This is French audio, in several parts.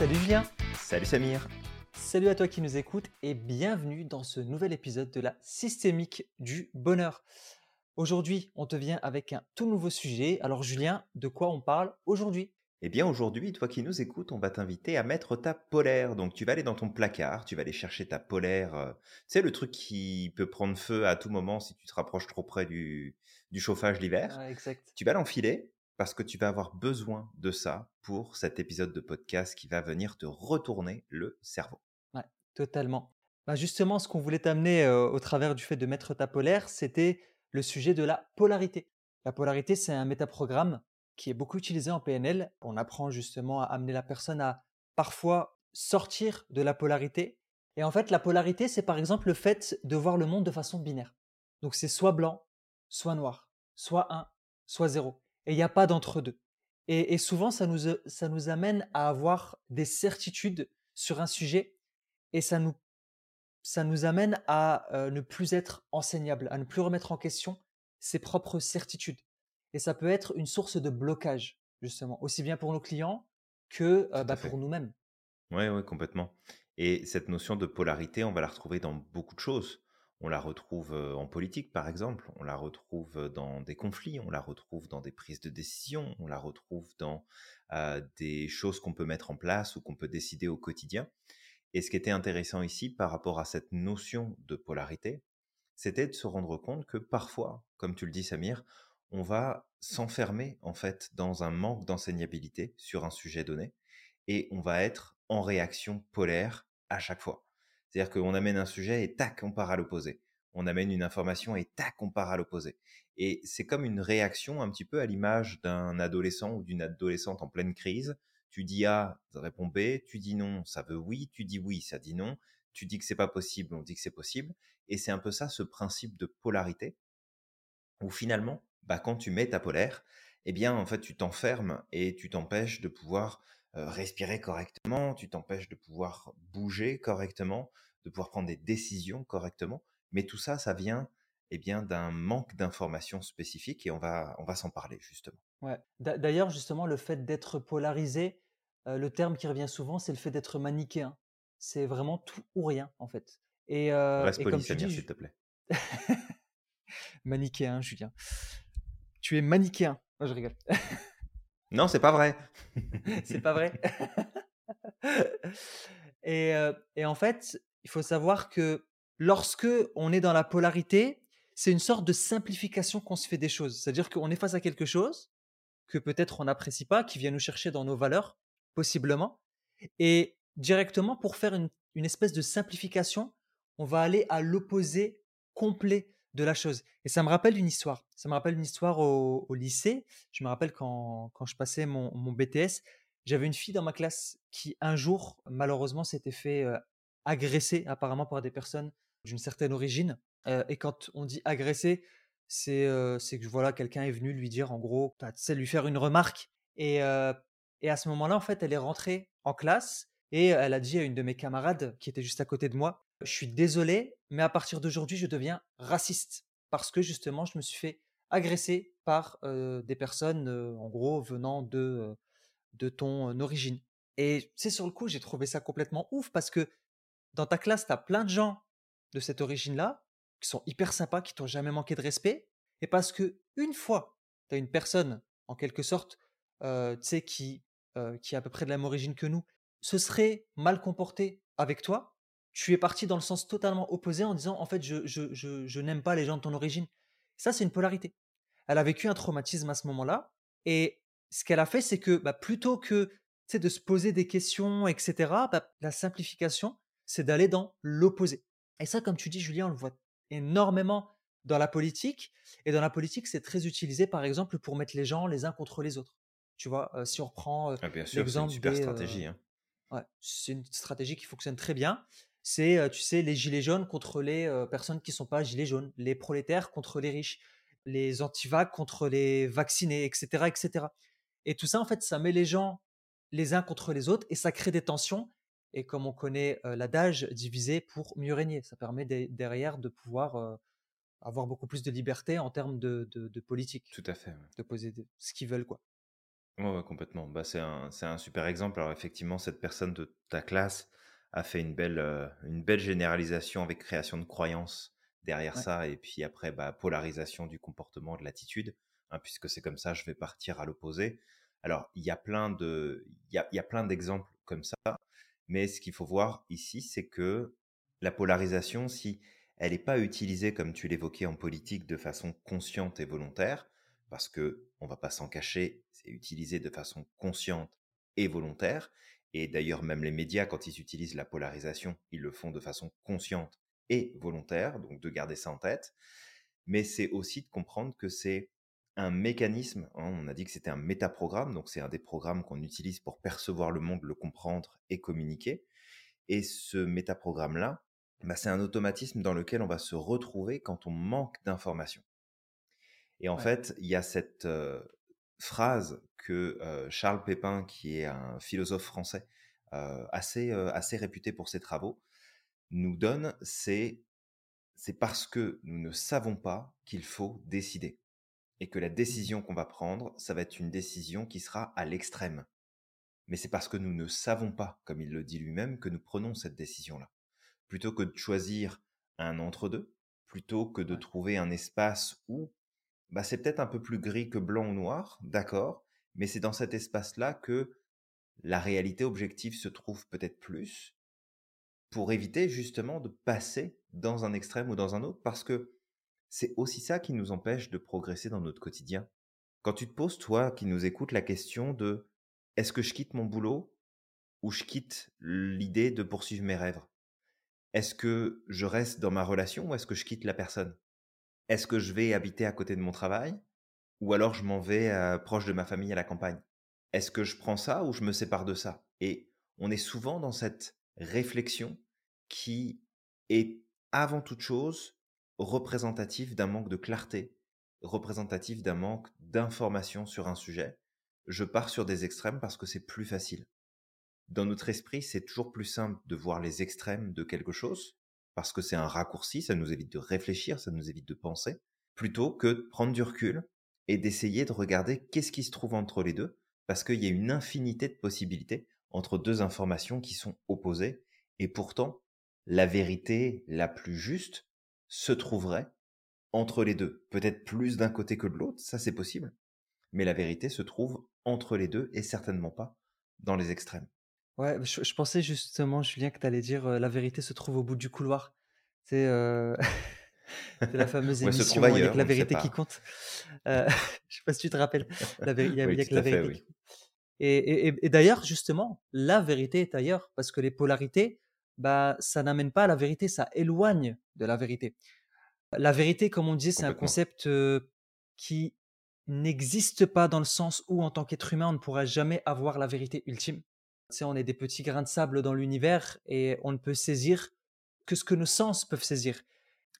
Salut Julien Salut Samir Salut à toi qui nous écoutes et bienvenue dans ce nouvel épisode de la systémique du bonheur. Aujourd'hui, on te vient avec un tout nouveau sujet. Alors Julien, de quoi on parle aujourd'hui? Eh bien aujourd'hui, toi qui nous écoutes, on va t'inviter à mettre ta polaire. Donc tu vas aller dans ton placard, tu vas aller chercher ta polaire. euh, tu sais, le truc qui peut prendre feu à tout moment si tu te rapproches trop près du, du chauffage l'hiver. Exact. Tu vas l'enfiler parce que tu vas avoir besoin de ça pour cet épisode de podcast qui va venir te retourner le cerveau. Ouais, totalement. Bah justement, ce qu'on voulait t'amener euh, au travers du fait de mettre ta polaire, c'était le sujet de la polarité. La polarité, c'est un métaprogramme qui est beaucoup utilisé en PNL. On apprend justement à amener la personne à parfois sortir de la polarité. Et en fait, la polarité, c'est par exemple le fait de voir le monde de façon binaire. Donc c'est soit blanc, soit noir, soit 1, soit 0. Et il n'y a pas d'entre-deux. Et, et souvent, ça nous, ça nous amène à avoir des certitudes sur un sujet et ça nous, ça nous amène à euh, ne plus être enseignable, à ne plus remettre en question ses propres certitudes. Et ça peut être une source de blocage, justement, aussi bien pour nos clients que euh, bah, pour nous-mêmes. Oui, oui, complètement. Et cette notion de polarité, on va la retrouver dans beaucoup de choses. On la retrouve euh, en politique, par exemple, on la retrouve euh, dans des conflits, on la retrouve dans des prises de décision, on la retrouve dans euh, des choses qu'on peut mettre en place ou qu'on peut décider au quotidien. Et ce qui était intéressant ici par rapport à cette notion de polarité, c'était de se rendre compte que parfois, comme tu le dis Samir, on va s'enfermer en fait dans un manque d'enseignabilité sur un sujet donné et on va être en réaction polaire à chaque fois. C'est-à-dire qu'on amène un sujet et tac, on part à l'opposé. On amène une information et tac, on part à l'opposé. Et c'est comme une réaction un petit peu à l'image d'un adolescent ou d'une adolescente en pleine crise. Tu dis A, ça répond B, tu dis non, ça veut oui, tu dis oui, ça dit non, tu dis que c'est pas possible, on dit que c'est possible. Et c'est un peu ça, ce principe de polarité, où finalement, bah, quand tu mets ta polaire, eh bien, en fait, tu t'enfermes et tu t'empêches de pouvoir respirer correctement, tu t'empêches de pouvoir bouger correctement, de pouvoir prendre des décisions correctement. Mais tout ça, ça vient eh bien d'un manque d'informations spécifiques et on va, on va s'en parler justement. Ouais. D'a- D'ailleurs, justement, le fait d'être polarisé, euh, le terme qui revient souvent, c'est le fait d'être manichéen. C'est vraiment tout ou rien, en fait. Et, euh, Reste et poli, comme tu Samir, dis, s'il te plaît. manichéen, Julien. Tu es manichéen. Non, je rigole. Non, c'est pas vrai. C'est pas vrai. et, euh, et en fait, il faut savoir que lorsque on est dans la polarité, c'est une sorte de simplification qu'on se fait des choses. C'est-à-dire qu'on est face à quelque chose que peut-être on n'apprécie pas, qui vient nous chercher dans nos valeurs, possiblement. Et directement, pour faire une, une espèce de simplification, on va aller à l'opposé complet de la chose. Et ça me rappelle une histoire. Ça me rappelle une histoire au, lycée. Je me rappelle quand, quand je passais mon, BTS, j'avais une fille dans ma classe qui, un jour, malheureusement, s'était fait agresser apparemment par des personnes d'une certaine origine. Et quand on dit agresser, c'est euh, c'est que voilà, quelqu'un est venu lui dire en gros, bah, tu sais, lui faire une remarque. Et, et à ce moment-là, en fait, elle est rentrée en classe et elle a dit à une de mes camarades qui était juste à côté de moi, je suis désolé, mais à partir d'aujourd'hui, je deviens raciste parce que justement, je me suis fait agresser par des personnes, en gros, venant de, de ton origine. Et c'est sur le coup, j'ai trouvé ça complètement ouf parce que dans ta classe, tu as plein de gens de cette origine-là qui sont hyper sympas, qui t'ont jamais manqué de respect. Et parce que une fois, tu as une personne, en quelque sorte, qui, qui est à peu près de la même origine que nous, se serait mal comporté avec toi, tu es parti dans le sens totalement opposé en disant, en fait, je, je, je, je n'aime pas les gens de ton origine. Ça, c'est une polarité. Elle a vécu un traumatisme à ce moment-là. Et ce qu'elle a fait, c'est que bah, plutôt que de se poser des questions, etc., bah, la simplification, c'est d'aller dans l'opposé. Et ça, comme tu dis, Julien, on le voit énormément dans la politique. Et dans la politique, c'est très utilisé, par exemple, pour mettre les gens les uns contre les autres. Tu vois, euh, si on reprend euh, Ah, bien sûr, c'est une l'exemple super des... euh, stratégie. hein. ouais, c'est une stratégie qui fonctionne très bien. C'est, tu sais, les gilets jaunes contre les euh, personnes qui ne sont pas gilets jaunes, les prolétaires contre les riches, les antivax contre les vaccinés, etc., etc. Et tout ça, en fait, ça met les gens les uns contre les autres et ça crée des tensions. Et comme on connaît euh, l'adage, diviser pour mieux régner. Ça permet de- derrière de pouvoir euh, avoir beaucoup plus de liberté en termes de, de, de politique, Tout à fait. ouais. de poser ce qu'ils veulent, quoi. Ouais, complètement. Bah, c'est un, c'est un super exemple. Alors effectivement, cette personne de ta classe a fait une belle, euh, une belle généralisation avec création de croyances derrière Ouais, ça, et puis après, bah, polarisation du comportement, de l'attitude, hein, puisque c'est comme ça, je vais partir à l'opposé. Alors, il y a plein de, il y a, y a plein d'exemples comme ça, mais ce qu'il faut voir ici, c'est que la polarisation, si elle n'est pas utilisée, comme tu l'évoquais en politique, de façon consciente et volontaire, parce que on va pas s'en cacher, c'est utilisé de façon consciente et volontaire. Et d'ailleurs, même les médias, quand ils utilisent la polarisation, ils le font de façon consciente et volontaire, donc de garder ça en tête. Mais c'est aussi de comprendre que c'est un mécanisme, hein, on a dit que c'était un métaprogramme, donc c'est un des programmes qu'on utilise pour percevoir le monde, le comprendre et communiquer. Et ce métaprogramme-là, bah, c'est un automatisme dans lequel on va se retrouver quand on manque d'informations. Et en ouais, fait, il y a cette euh, phrase que euh, Charles Pépin, qui est un philosophe français euh, assez, euh, assez réputé pour ses travaux, nous donne, c'est c'est parce que nous ne savons pas qu'il faut décider. Et que la mmh, décision qu'on va prendre, ça va être une décision qui sera à l'extrême. Mais c'est parce que nous ne savons pas, comme il le dit lui-même, que nous prenons cette décision-là. Plutôt que de choisir un entre-deux, plutôt que de trouver un espace où bah, c'est peut-être un peu plus gris que blanc ou noir, d'accord, mais c'est dans cet espace-là que la réalité objective se trouve peut-être plus pour éviter justement de passer dans un extrême ou dans un autre, parce que c'est aussi ça qui nous empêche de progresser dans notre quotidien. Quand tu te poses, toi qui nous écoutes, la question de est-ce que je quitte mon boulot ou je quitte l'idée de poursuivre mes rêves? Est-ce que je reste dans ma relation ou est-ce que je quitte la personne? Est-ce que je vais habiter à côté de mon travail ou alors je m'en vais euh, proche de ma famille à la campagne? Est-ce que je prends ça ou je me sépare de ça? Et on est souvent dans cette réflexion qui est avant toute chose représentative d'un manque de clarté, représentative d'un manque d'information sur un sujet. Je pars sur des extrêmes parce que c'est plus facile. Dans notre esprit, c'est toujours plus simple de voir les extrêmes de quelque chose, parce que c'est un raccourci, ça nous évite de réfléchir, ça nous évite de penser, plutôt que de prendre du recul et d'essayer de regarder qu'est-ce qui se trouve entre les deux, parce qu'il y a une infinité de possibilités entre deux informations qui sont opposées, et pourtant, la vérité la plus juste se trouverait entre les deux. Peut-être plus d'un côté que de l'autre, ça c'est possible, mais la vérité se trouve entre les deux et certainement pas dans les extrêmes. Ouais, je je pensais justement, Julien, que tu allais dire, heu: «La vérité se trouve au bout du couloir». C'est, la fameuse Ou elle se trouve émission «Il y a que ailleurs, la ne sait vérité qui compte». Heu, je sais pas si tu te rappelles? La il y a il Oui, y a que la fait, vérité qui oui. compte et et et et d'ailleurs, justement, la vérité est ailleurs parce que les polarités, bah, ça n'amène pas à la vérité, ça éloigne de la vérité. La vérité, comme on disait, c'est un concept, qui n'existe pas dans le sens où, en tant qu'être humain, on ne pourra jamais avoir la vérité ultime. On est des petits grains de sable dans l'univers et on ne peut saisir que ce que nos sens peuvent saisir.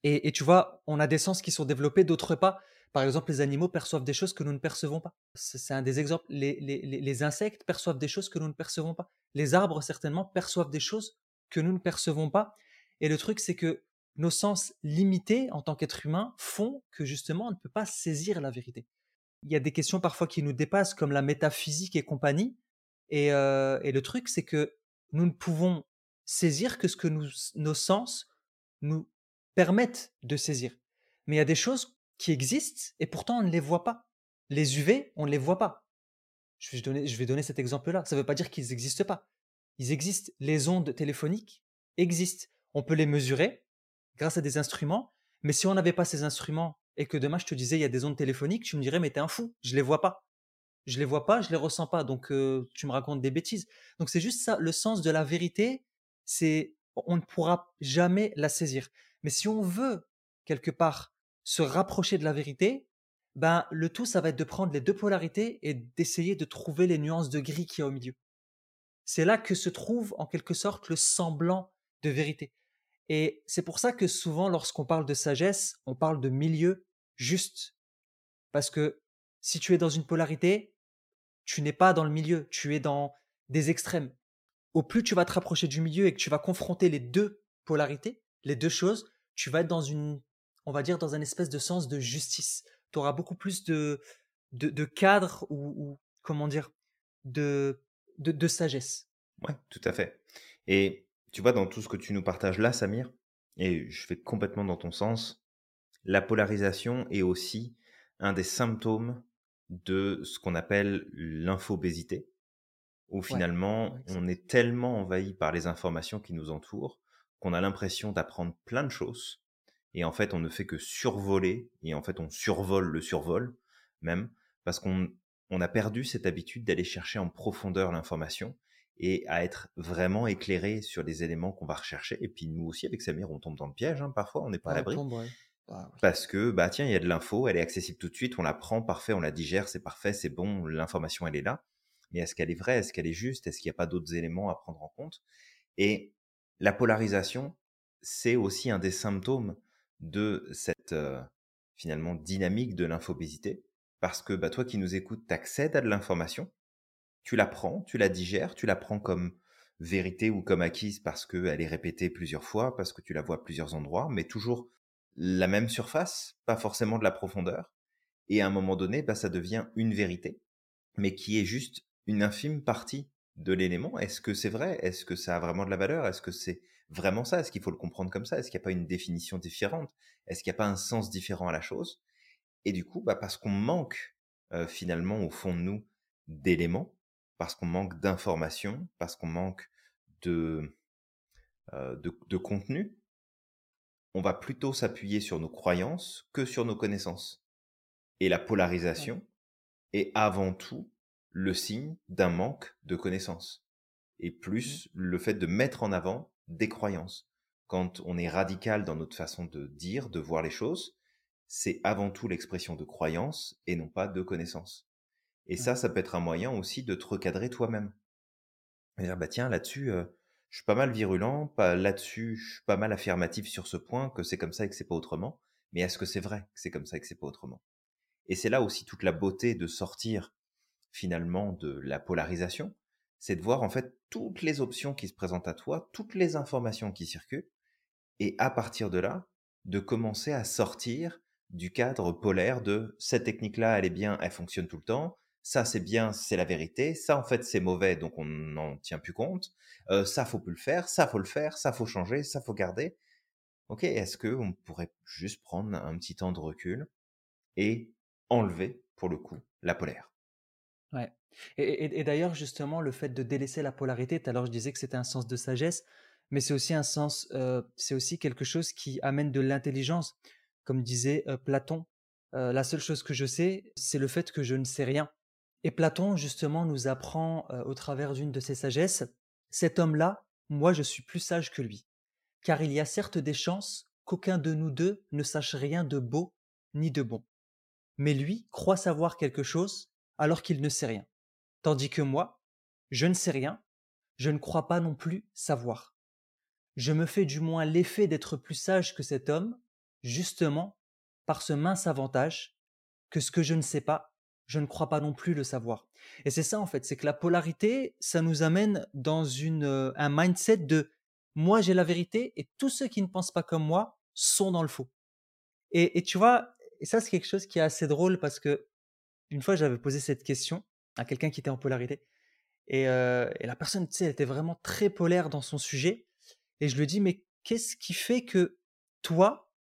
Et tu vois, on a des sens qui sont développés, d'autres pas. Par exemple, les animaux perçoivent des choses que nous ne percevons pas. C'est un des exemples. Les les les les insectes perçoivent des choses que nous ne percevons pas. Les arbres, certainement, perçoivent des choses que nous ne percevons pas. Et le truc, c'est que nos sens limités en tant qu'être humain font que justement, on ne peut pas saisir la vérité. Il y a des questions parfois qui nous dépassent, comme la métaphysique et compagnie. Et, le truc, c'est que nous ne pouvons saisir que ce que nos sens nous permettent de saisir. Mais il y a des choses qui existent et pourtant on ne les voit pas. Les UV, on ne les voit pas. Je vais donner je vais donner cet exemple-là. Ça ne veut pas dire qu'ils n'existent pas. Ils existent. Les ondes téléphoniques existent. On peut les mesurer grâce à des instruments, mais si on n'avait pas ces instruments et que demain je te disais: «Il y a des ondes téléphoniques», tu me dirais: «Mais tu es un fou, je les vois pas». Je les vois pas, je les ressens pas, donc tu me racontes des bêtises. Donc c'est juste ça, le sens de la vérité, c'est on ne pourra jamais la saisir. Mais si on veut, quelque part, se rapprocher de la vérité, ben, le tout, ça va être de prendre les 2 polarités et d'essayer de trouver les nuances de gris qu'il y a au milieu. C'est là que se trouve, en quelque sorte, le semblant de vérité. Et c'est pour ça que souvent, lorsqu'on parle de sagesse, on parle de milieu juste. Parce que si tu es dans une polarité, tu n'es pas dans le milieu, tu es dans des extrêmes. Au plus tu vas te rapprocher du milieu et que tu vas confronter les 2 polarités, les 2 choses, tu vas être dans une on va dire dans un espèce de sens de justice. Tu auras beaucoup plus de de cadre où où comment dire, de, de, de sagesse. Ouais, tout à fait. Et tu vois, dans tout ce que tu nous partages là, Samir, et je vais complètement dans ton sens, la polarisation est aussi un des symptômes de ce qu'on appelle l'infobésité, où finalement on est tellement envahi par les informations qui nous entourent qu'on a l'impression d'apprendre plein de choses, et en fait on ne fait que survoler, et en fait on survole le survol même, parce qu'on on a perdu cette habitude d'aller chercher en profondeur l'information et à être vraiment éclairé sur les éléments qu'on va rechercher. Et puis nous aussi, avec Samir, on tombe dans le piège, hein, parfois, on n'est pas à l'abri. Parce que, bah tiens, il y a de l'info, elle est accessible tout de suite, on la prend, parfait, on la digère, c'est parfait, c'est bon, l'information, elle est là. Mais est-ce qu'elle est vraie Est-ce qu'elle est juste Est-ce qu'il n'y a pas d'autres éléments à prendre en compte? Et la polarisation, c'est aussi un des symptômes de cette, euh, finalement, dynamique de l'infobésité. Parce que bah, toi qui nous écoutes, tu accèdes à de l'information, tu la prends, tu la digères, tu la prends comme vérité ou comme acquise parce qu'elle est répétée plusieurs fois, parce que tu la vois à plusieurs endroits, mais toujours la même surface, pas forcément de la profondeur. Et à un moment donné, bah, ça devient une vérité, mais qui est juste une infime partie de l'élément. Est-ce que c'est vrai? Est-ce que ça a vraiment de la valeur? Est-ce que c'est vraiment ça? Est-ce qu'il faut le comprendre comme ça? Est-ce qu'il n'y a pas une définition différente? Est-ce qu'il n'y a pas un sens différent à la chose? Et du coup, bah, parce qu'on manque finalement au fond de nous d'éléments, parce qu'on manque d'informations, parce qu'on manque de, de, contenu, on va plutôt s'appuyer sur nos croyances que sur nos connaissances. Et la polarisation est avant tout le signe d'un manque de connaissances. Et plus mmh. le fait de mettre en avant des croyances. Quand on est radical dans notre façon de dire, de voir les choses, c'est avant tout l'expression de croyances et non pas de connaissances. Et ça, ça peut être un moyen aussi de te recadrer toi-même. dire, bah tiens, là-dessus, euh, je suis pas mal virulent, pas là-dessus, je suis pas mal affirmatif sur ce point, que c'est comme ça et que c'est pas autrement. Mais est-ce que c'est vrai que c'est comme ça et que c'est pas autrement? Et c'est là aussi toute la beauté de sortir finalement de la polarisation, c'est de voir en fait toutes les options qui se présentent à toi, toutes les informations qui circulent, et à partir de là, de commencer à sortir du cadre polaire de cette technique-là, elle est bien, elle fonctionne tout le temps, ça c'est bien, c'est la vérité, ça en fait c'est mauvais, donc on n'en tient plus compte, euh, ça faut plus le faire, ça faut le faire, ça faut changer, ça faut garder. Ok, est-ce que on pourrait juste prendre un petit temps de recul et enlever pour le coup la polaire? Ouais. Et, d'ailleurs justement le fait de délaisser la polarité, tout à l'heure je disais que c'était un sens de sagesse, mais c'est aussi un sens, euh, c'est aussi quelque chose qui amène de l'intelligence, comme disait euh, Platon. la seule chose que je sais, c'est le fait que je ne sais rien. Et Platon, justement, nous apprend euh, au travers d'une de ses sagesses, cet homme-là, moi je suis plus sage que lui, car il y a certes des chances qu'aucun de nous deux ne sache rien de beau ni de bon. Mais lui croit savoir quelque chose alors qu'il ne sait rien. Tandis que moi, je ne sais rien, je ne crois pas non plus savoir. Je me fais du moins l'effet d'être plus sage que cet homme, justement par ce mince avantage que ce que je ne sais pas je ne crois pas non plus le savoir. Et c'est ça en fait, c'est que la polarité, ça nous amène dans une, euh, un mindset de moi j'ai la vérité et tous ceux qui ne pensent pas comme moi sont dans le faux. Et, tu vois, et ça c'est quelque chose qui est assez drôle parce que une fois j'avais posé cette question à quelqu'un qui était en polarité et, euh, et la personne, tu sais, elle était vraiment très polaire dans son sujet et je lui dis mais qu'est-ce qui fait que toi,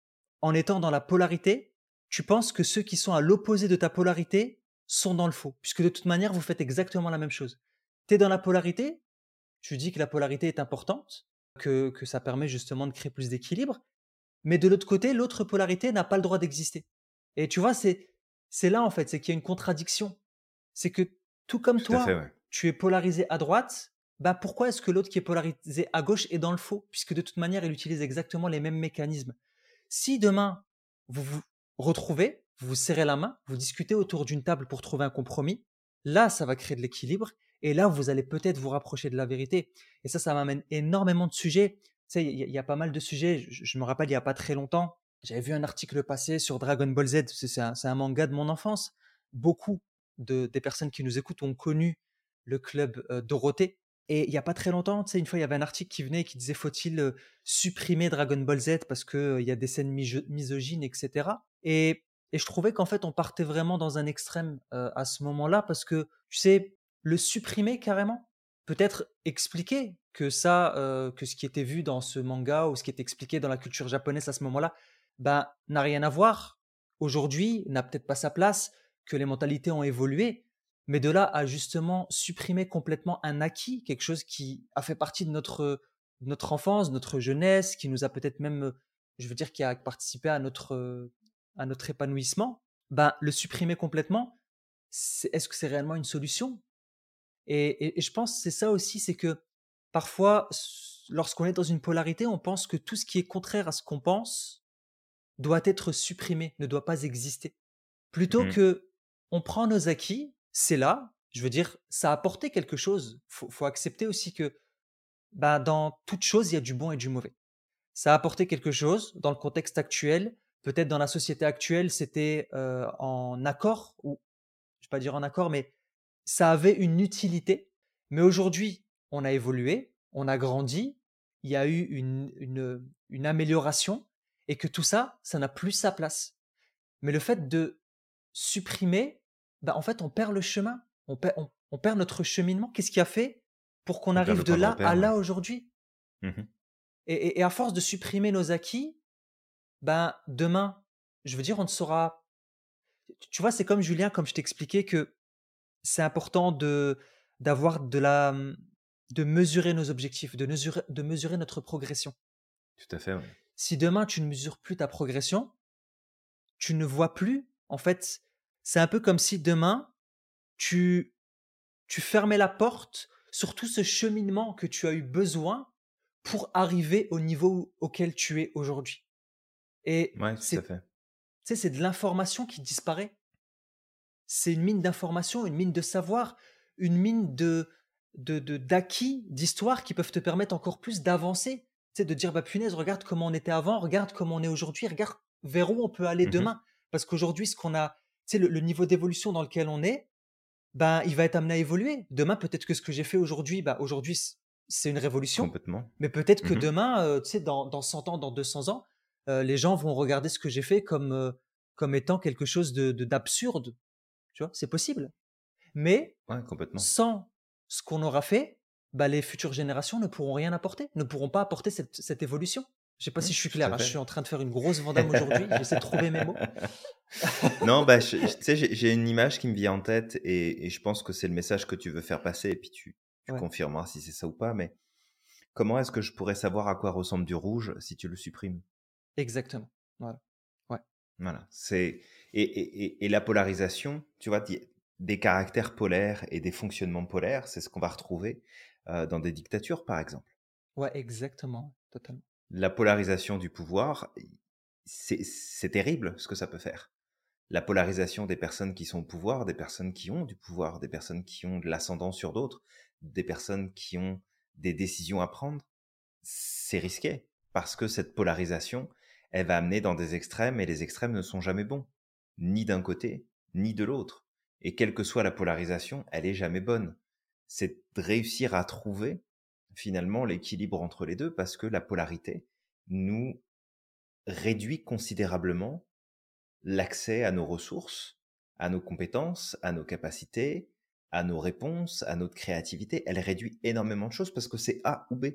en étant dans la polarité, tu penses que ceux qui sont à l'opposé de ta polarité sont dans le faux, puisque de toute manière, vous faites exactement la même chose. Tu es dans la polarité, tu dis que la polarité est importante, que, que ça permet justement de créer plus d'équilibre, mais de l'autre côté, l'autre polarité n'a pas le droit d'exister. Et tu vois, c'est, c'est là en fait, c'est qu'il y a une contradiction. C'est que tout comme toi, tu es polarisé à droite, bah pourquoi est-ce que l'autre qui est polarisé à gauche est dans le faux Puisque de toute manière, il utilise exactement les mêmes mécanismes? Si demain, vous vous retrouvez, vous vous serrez la main, vous discutez autour d'une table pour trouver un compromis, là, ça va créer de l'équilibre, et là, vous allez peut-être vous rapprocher de la vérité. Et ça, ça m'amène énormément de sujets. Tu sais, il y, a pas mal de sujets. Je, me rappelle, il n'y a pas très longtemps, j'avais vu un article passé sur Dragon Ball Z. C'est un, manga de mon enfance. Beaucoup de, des personnes qui nous écoutent ont connu le club euh, Dorothée. Et il n'y a pas très longtemps, tu sais, une fois, il y avait un article qui venait qui disait faut-il euh, supprimer Dragon Ball Z parce qu'il euh, y a des scènes misogynes, etc. Et Et je trouvais qu'en fait, on partait vraiment dans un extrême euh, à ce moment-là parce que, tu sais, le supprimer carrément, peut-être expliquer que ça, euh, que ce qui était vu dans ce manga ou ce qui était expliqué dans la culture japonaise à ce moment-là, ben, n'a rien à voir. Aujourd'hui, n'a peut-être pas sa place, que les mentalités ont évolué, mais de là à justement supprimer complètement un acquis, quelque chose qui a fait partie de notre, notre enfance, notre jeunesse, qui nous a peut-être même, je veux dire, qui a participé à notre, à notre épanouissement, ben, le supprimer complètement, est-ce que c'est réellement une solution? Et, je pense que c'est ça aussi, c'est que parfois, lorsqu'on est dans une polarité, on pense que tout ce qui est contraire à ce qu'on pense doit être supprimé, ne doit pas exister. Plutôt mmh. que on prend nos acquis, c'est là, je veux dire, ça a apporté quelque chose. Il faut, accepter aussi que bah, dans toute chose, il y a du bon et du mauvais. Ça a apporté quelque chose dans le contexte actuel. Peut-être dans la société actuelle, c'était en accord, ou je ne vais pas dire en accord, mais ça avait une utilité. Mais aujourd'hui, on a évolué, on a grandi, il y a eu une, une, amélioration, et que tout ça, ça n'a plus sa place. Mais le fait de supprimer, bah, en fait, on perd le chemin, on perd, on, perd notre cheminement. Qu'est-ce qui a fait pour qu'on arrive de là à là aujourd'hui? Mmh et, à force de supprimer nos acquis, ben demain, je veux dire, on ne saura. Tu vois, c'est comme Julien, comme je t'expliquais que c'est important de d'avoir de la de mesurer nos objectifs, de mesurer, de mesurer notre progression. Tout à fait. Si demain tu ne mesures plus ta progression, tu ne vois plus. En fait, c'est un peu comme si demain tu tu fermais la porte sur tout ce cheminement que tu as eu besoin pour arriver au niveau auquel tu es aujourd'hui. Et c'est c'est de l'information qui disparaît. C'est une mine d'information, une mine de savoir, une mine de d'acquis, d'histoire qui peuvent te permettre encore plus d'avancer. Tu de dire, bah punaise, regarde comment on était avant, regarde comment on est aujourd'hui, regarde vers où on peut aller mmh demain. Parce qu'aujourd'hui, ce qu'on a, tu le, le niveau d'évolution dans lequel on est, ben, il va être amené à évoluer. Demain, peut-être que ce que j'ai fait aujourd'hui, bah, aujourd'hui, c'est une révolution. Complètement. Mais peut-être que mmh demain, euh, tu sais, dans, dans, 100 ans, dans 200 ans, euh, les gens vont regarder ce que j'ai fait comme, euh, comme étant quelque chose de d'absurde. Tu vois, c'est possible. Mais complètement. sans ce qu'on aura fait, bah, les futures générations ne pourront rien apporter, ne pourront pas apporter cette, cette évolution. Je sais pas si je suis clair. Hein, je suis en train de faire une grosse vandame aujourd'hui. J'essaie de trouver mes mots. non, bah, tu sais, j'ai une image qui me vient en tête et, et je pense que c'est le message que tu veux faire passer. Et puis tu, tu confirmeras si c'est ça ou pas, mais comment est-ce que je pourrais savoir à quoi ressemble du rouge si tu le supprimes? Exactement. Voilà. Ouais. Voilà. C'est et, et, et, la polarisation, tu vois, des caractères polaires et des fonctionnements polaires, c'est ce qu'on va retrouver euh, dans des dictatures, par exemple. Ouais, exactement, totalement. La polarisation du pouvoir, c'est terrible ce que ça peut faire. La polarisation des personnes qui sont au pouvoir, des personnes qui ont du pouvoir, des personnes qui ont de l'ascendant sur d'autres, des personnes qui ont des décisions à prendre, c'est risqué parce que cette polarisation, elle va amener dans des extrêmes et les extrêmes ne sont jamais bons, ni d'un côté, ni de l'autre. Et quelle que soit la polarisation, elle est jamais bonne. C'est de réussir à trouver finalement l'équilibre entre les deux parce que la polarité nous réduit considérablement l'accès à nos ressources, à nos compétences, à nos capacités, à nos réponses, à notre créativité, elle réduit énormément de choses parce que c'est A ou B.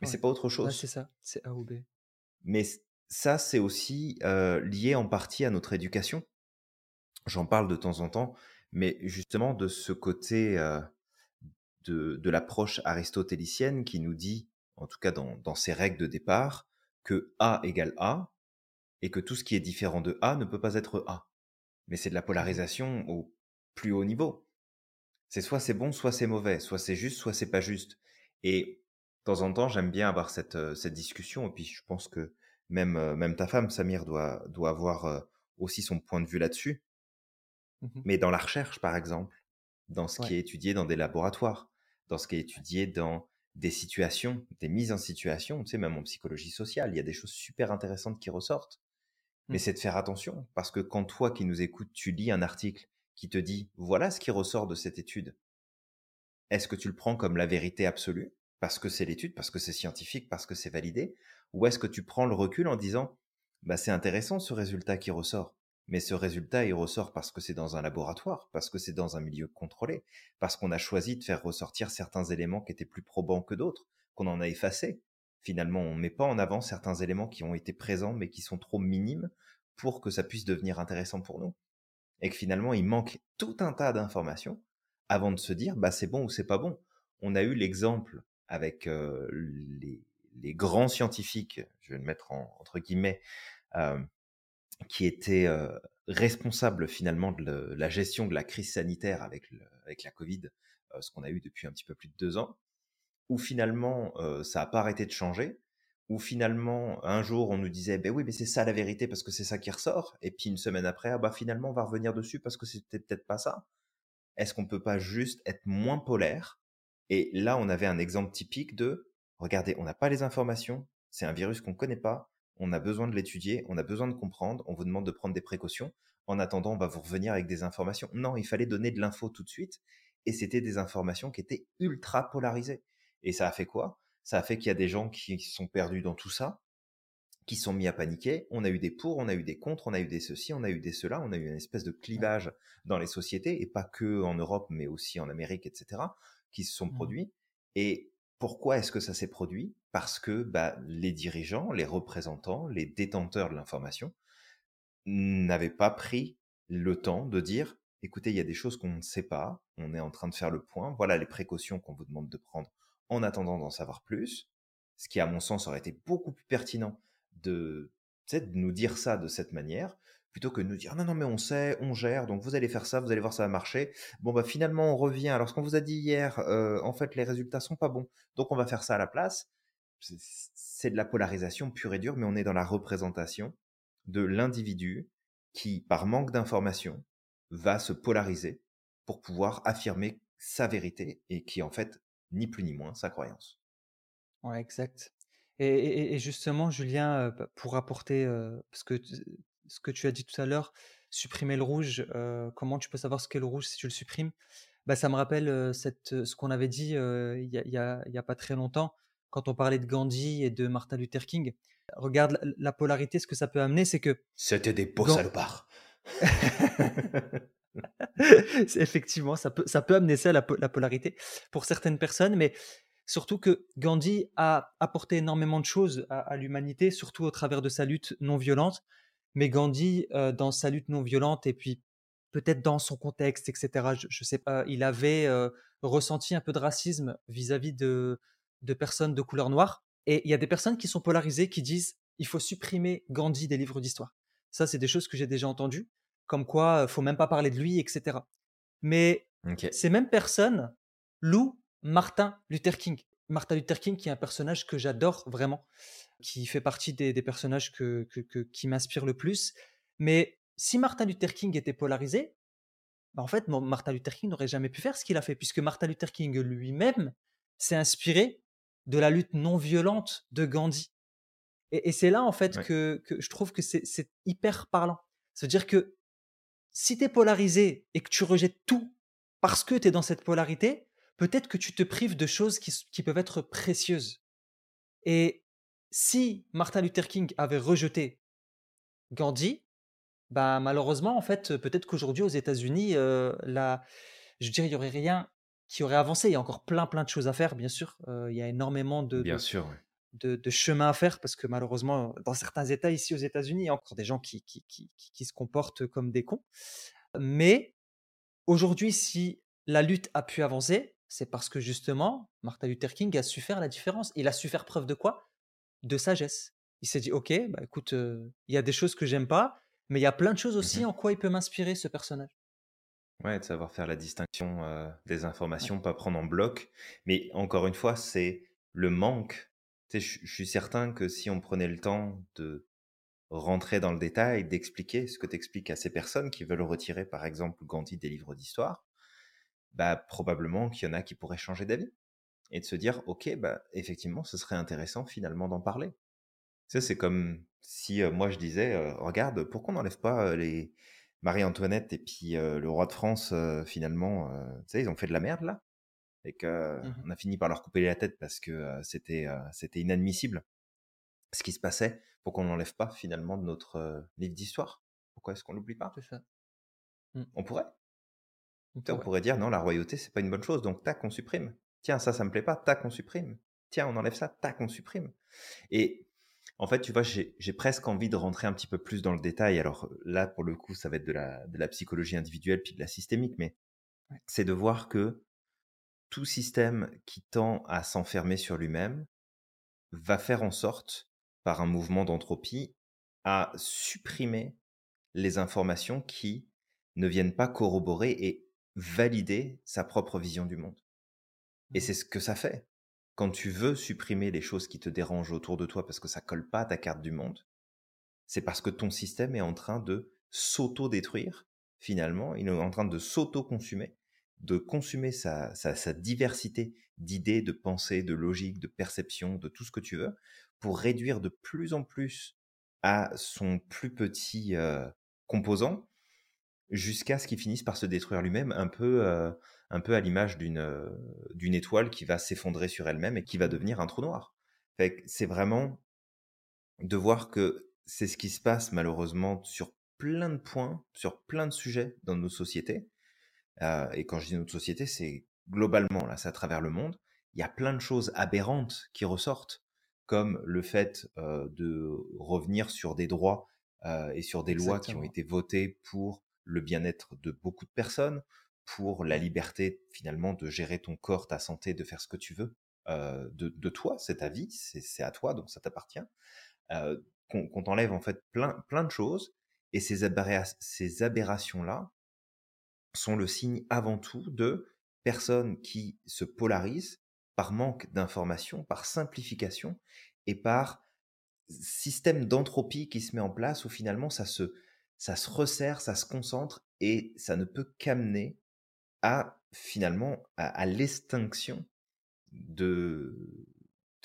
Mais c'est pas autre chose. c'est ça, c'est A ou B. Mais ça, c'est aussi lié en partie à notre éducation. J'en parle de temps en temps, mais justement de ce côté de, de l'approche aristotélicienne qui nous dit, en tout cas dans, dans ses règles de départ, que A égale A, et que tout ce qui est différent de A ne peut pas être A. Mais c'est de la mmh polarisation au plus haut niveau. C'est soit c'est bon, soit c'est mauvais, soit c'est juste, soit c'est pas juste. Et temps en temps, j'aime bien avoir cette, euh, cette discussion. Et puis, je pense que même, euh, même ta femme, Samir, doit, doit avoir euh, aussi son point de vue là-dessus. Mmh Mais dans la recherche, par exemple, dans ce qui est étudié dans des laboratoires, dans ce qui est étudié dans des situations, des mises en situation, tu sais, même en psychologie sociale, il y a des choses super intéressantes qui ressortent. Mais mmh. c'est de faire attention, parce que quand toi qui nous écoutes, tu lis un article qui te dit voilà ce qui ressort de cette étude. Est-ce que tu le prends comme la vérité absolue? Parce que c'est l'étude, parce que c'est scientifique, parce que c'est validé, ou est-ce que tu prends le recul en disant bah c'est intéressant ce résultat qui ressort, Mais ce résultat, il ressort parce que c'est dans un laboratoire, parce que c'est dans un milieu contrôlé, parce qu'on a choisi de faire ressortir certains éléments qui étaient plus probants que d'autres, qu'on en a effacés. Finalement, on ne met pas en avant certains éléments qui ont été présents mais qui sont trop minimes pour que ça puisse devenir intéressant pour nous. Et que finalement, il manque tout un tas d'informations avant de se dire, bah c'est bon ou c'est pas bon. On a eu l'exemple avec les, grands scientifiques, je vais le mettre entre guillemets, qui étaient responsables finalement de la gestion de la crise sanitaire avec, avec la Covid, ce qu'on a eu depuis un petit peu plus de deux ans, où finalement ça n'a pas arrêté de changer, où finalement un jour on nous disait ben oui mais c'est ça la vérité parce que c'est ça qui ressort, et puis une semaine après ah bah finalement on va revenir dessus parce que c'était peut-être pas ça. Est-ce qu'on peut pas juste être moins polaire Et là on avait un exemple typique de regardez on n'a pas les informations, c'est un virus qu'on ne connaît pas, on a besoin de l'étudier, on a besoin de comprendre, on vous demande de prendre des précautions. En attendant, on va vous revenir avec des informations. Non, il fallait donner de l'info tout de suite, et c'était des informations qui étaient ultra polarisées. Et ça a fait quoi? Ça a fait qu'il y a des gens qui sont perdus dans tout ça, qui sont mis à paniquer. On a eu des pour, on a eu des contre, on a eu des ceci, on a eu des cela, on a eu une espèce de clivage dans les sociétés, et pas que en Europe, mais aussi en Amérique, etc., qui se sont mmh. produits. Et pourquoi est-ce que ça s'est produit? Parce que bah, les dirigeants, les représentants, les détenteurs de l'information n'avaient pas pris le temps de dire, écoutez, il y a des choses qu'on ne sait pas, on est en train de faire le point, voilà les précautions qu'on vous demande de prendre en attendant d'en savoir plus, ce qui à mon sens aurait été beaucoup plus pertinent de, de nous dire ça de cette manière, plutôt que de nous dire non, non, mais on sait, on gère, donc vous allez faire ça, vous allez voir, ça va marcher. Bon, bah finalement, on revient. Alors, ce qu'on vous a dit hier, euh, en fait, les résultats sont pas bons, donc on va faire ça à la place. C'est de la polarisation pure et dure, mais on est dans la représentation de l'individu qui, par manque d'information, va se polariser pour pouvoir affirmer sa vérité et qui, en fait, ni plus ni moins, sa croyance. Ouais, exact. Et, justement, Julien, euh, pour apporter, euh, parce que ce que tu as dit tout à l'heure, supprimer le rouge, euh, comment tu peux savoir ce qu'est le rouge si tu le supprimes? Bah, Ça me rappelle euh, cette, ce qu'on avait dit il n'y a, pas très longtemps, quand on parlait de Gandhi et de Martin Luther King. Regarde la, polarité, ce que ça peut amener, c'est que... C'était des beaux salopards. Effectivement, ça peut, ça peut amener ça, la, la polarité, pour certaines personnes, mais surtout que Gandhi a apporté énormément de choses à l'humanité, surtout au travers de sa lutte non violente. Mais Gandhi, dans sa lutte non violente et puis peut-être dans son contexte, etc., je ne sais pas, il avait ressenti un peu de racisme vis-à-vis de, de personnes de couleur noire. Et il y a des personnes qui sont polarisées qui disent il faut supprimer Gandhi des livres d'histoire. Ça, c'est des choses que j'ai déjà entendues, comme quoi il faut même pas parler de lui, etc. Mais ces mêmes personnes louent Martin Luther King. Martin Luther King, qui est un personnage que j'adore vraiment qui fait partie des, personnages que, qui m'inspirent le plus. Mais si Martin Luther King était polarisé, bah, en fait, Martin Luther King n'aurait jamais pu faire ce qu'il a fait, puisque Martin Luther King lui-même s'est inspiré de la lutte non violente de Gandhi. Et, c'est là, en fait, que, je trouve que c'est hyper parlant. C'est-à-dire que si tu es polarisé et que tu rejettes tout parce que tu es dans cette polarité, peut-être que tu te prives de choses qui, qui peuvent être précieuses. Et si Martin Luther King avait rejeté Gandhi, bah malheureusement, en fait, peut-être qu'aujourd'hui aux États-Unis, euh, je dirais, il y aurait rien qui aurait avancé. Il y a encore plein, plein de choses à faire, bien sûr. Euh, il y a énormément de, bien sûr, de, de, chemin à faire parce que malheureusement, dans certains États ici aux États-Unis, il y a encore des gens qui, qui, qui, qui se comportent comme des cons. Mais aujourd'hui, si la lutte a pu avancer, c'est parce que justement, Martin Luther King a su faire la différence. Il a su faire preuve de quoi? De sagesse. Il s'est dit, ok, bah écoute, il y a des choses que j'aime pas, mais il y a plein de choses aussi mmh en quoi il peut m'inspirer ce personnage. Ouais, de savoir faire la distinction des informations, pas prendre en bloc. Mais encore une fois, c'est le manque. Je suis certain que si on prenait le temps de rentrer dans le détail, d'expliquer ce que tu expliques à ces personnes qui veulent retirer, par exemple, Gandhi des livres d'histoire, bah, probablement qu'il y en a qui pourraient changer d'avis et de se dire, ok, bah, effectivement, ce serait intéressant finalement d'en parler. Ça, c'est comme si moi je disais, regarde, pourquoi on n'enlève pas les Marie-Antoinette et puis le roi de France, finalement, tu sais, ils ont fait de la merde là, et qu'on mmh a fini par leur couper la tête parce que c'était c'était inadmissible ce qui se passait, pour qu'on n'enlève pas finalement de notre livre d'histoire, pour Pourquoi est-ce qu'on l'oublie pas ça? Mmh. On pourrait. On pourrait. pourrait dire non, la royauté, c'est pas une bonne chose, donc tac, on supprime. Tiens, ça, ça me plaît pas, tac, on supprime. Tiens, on enlève ça, tac, on supprime. Et en fait, tu vois, j'ai j'ai presque envie de rentrer un petit peu plus dans le détail. Alors là, pour le coup, ça va être de la, de la psychologie individuelle puis de la systémique, mais Ouais. c'est de voir que tout système qui tend à s'enfermer sur lui-même va faire en sorte, par un mouvement d'entropie, à supprimer les informations qui ne viennent pas corroborer et valider sa propre vision du monde. Et Mmh. c'est ce que ça fait. Quand tu veux supprimer les choses qui te dérangent autour de toi parce que ça colle pas à ta carte du monde, c'est parce que ton système est en train de s'auto-détruire, finalement. Il est en train de s'auto-consumer, de consumer sa, sa, sa diversité d'idées, de pensées, de logique, de perception, de tout ce que tu veux, pour réduire de plus en plus à son plus petit euh, composant, jusqu'à ce qu'il finisse par se détruire lui-même, un peu, euh, un peu à l'image d'une euh, d'une étoile qui va s'effondrer sur elle-même et qui va devenir un trou noir. C'est vraiment de voir que c'est ce qui se passe malheureusement sur plein de points, sur plein de sujets dans nos sociétés. Euh, et quand je dis notre société, c'est globalement, là, c'est à travers le monde. Il y a plein de choses aberrantes qui ressortent, comme le fait de revenir sur des droits et sur des lois qui ont été votées pour le bien-être de beaucoup de personnes, pour la liberté finalement de gérer ton corps, ta santé, de faire ce que tu veux euh, de, de toi, c'est ta vie, c'est à toi, donc ça t'appartient. Euh, qu'on t'enlève en fait plein, plein de choses, et ces, ces aberrations-là sont le signe avant tout de personnes qui se polarisent par manque d'information, par simplification et par système d'entropie qui se met en place où finalement ça se, ça se resserre, ça se concentre et ça ne peut qu'amener à finalement à, l'extinction de,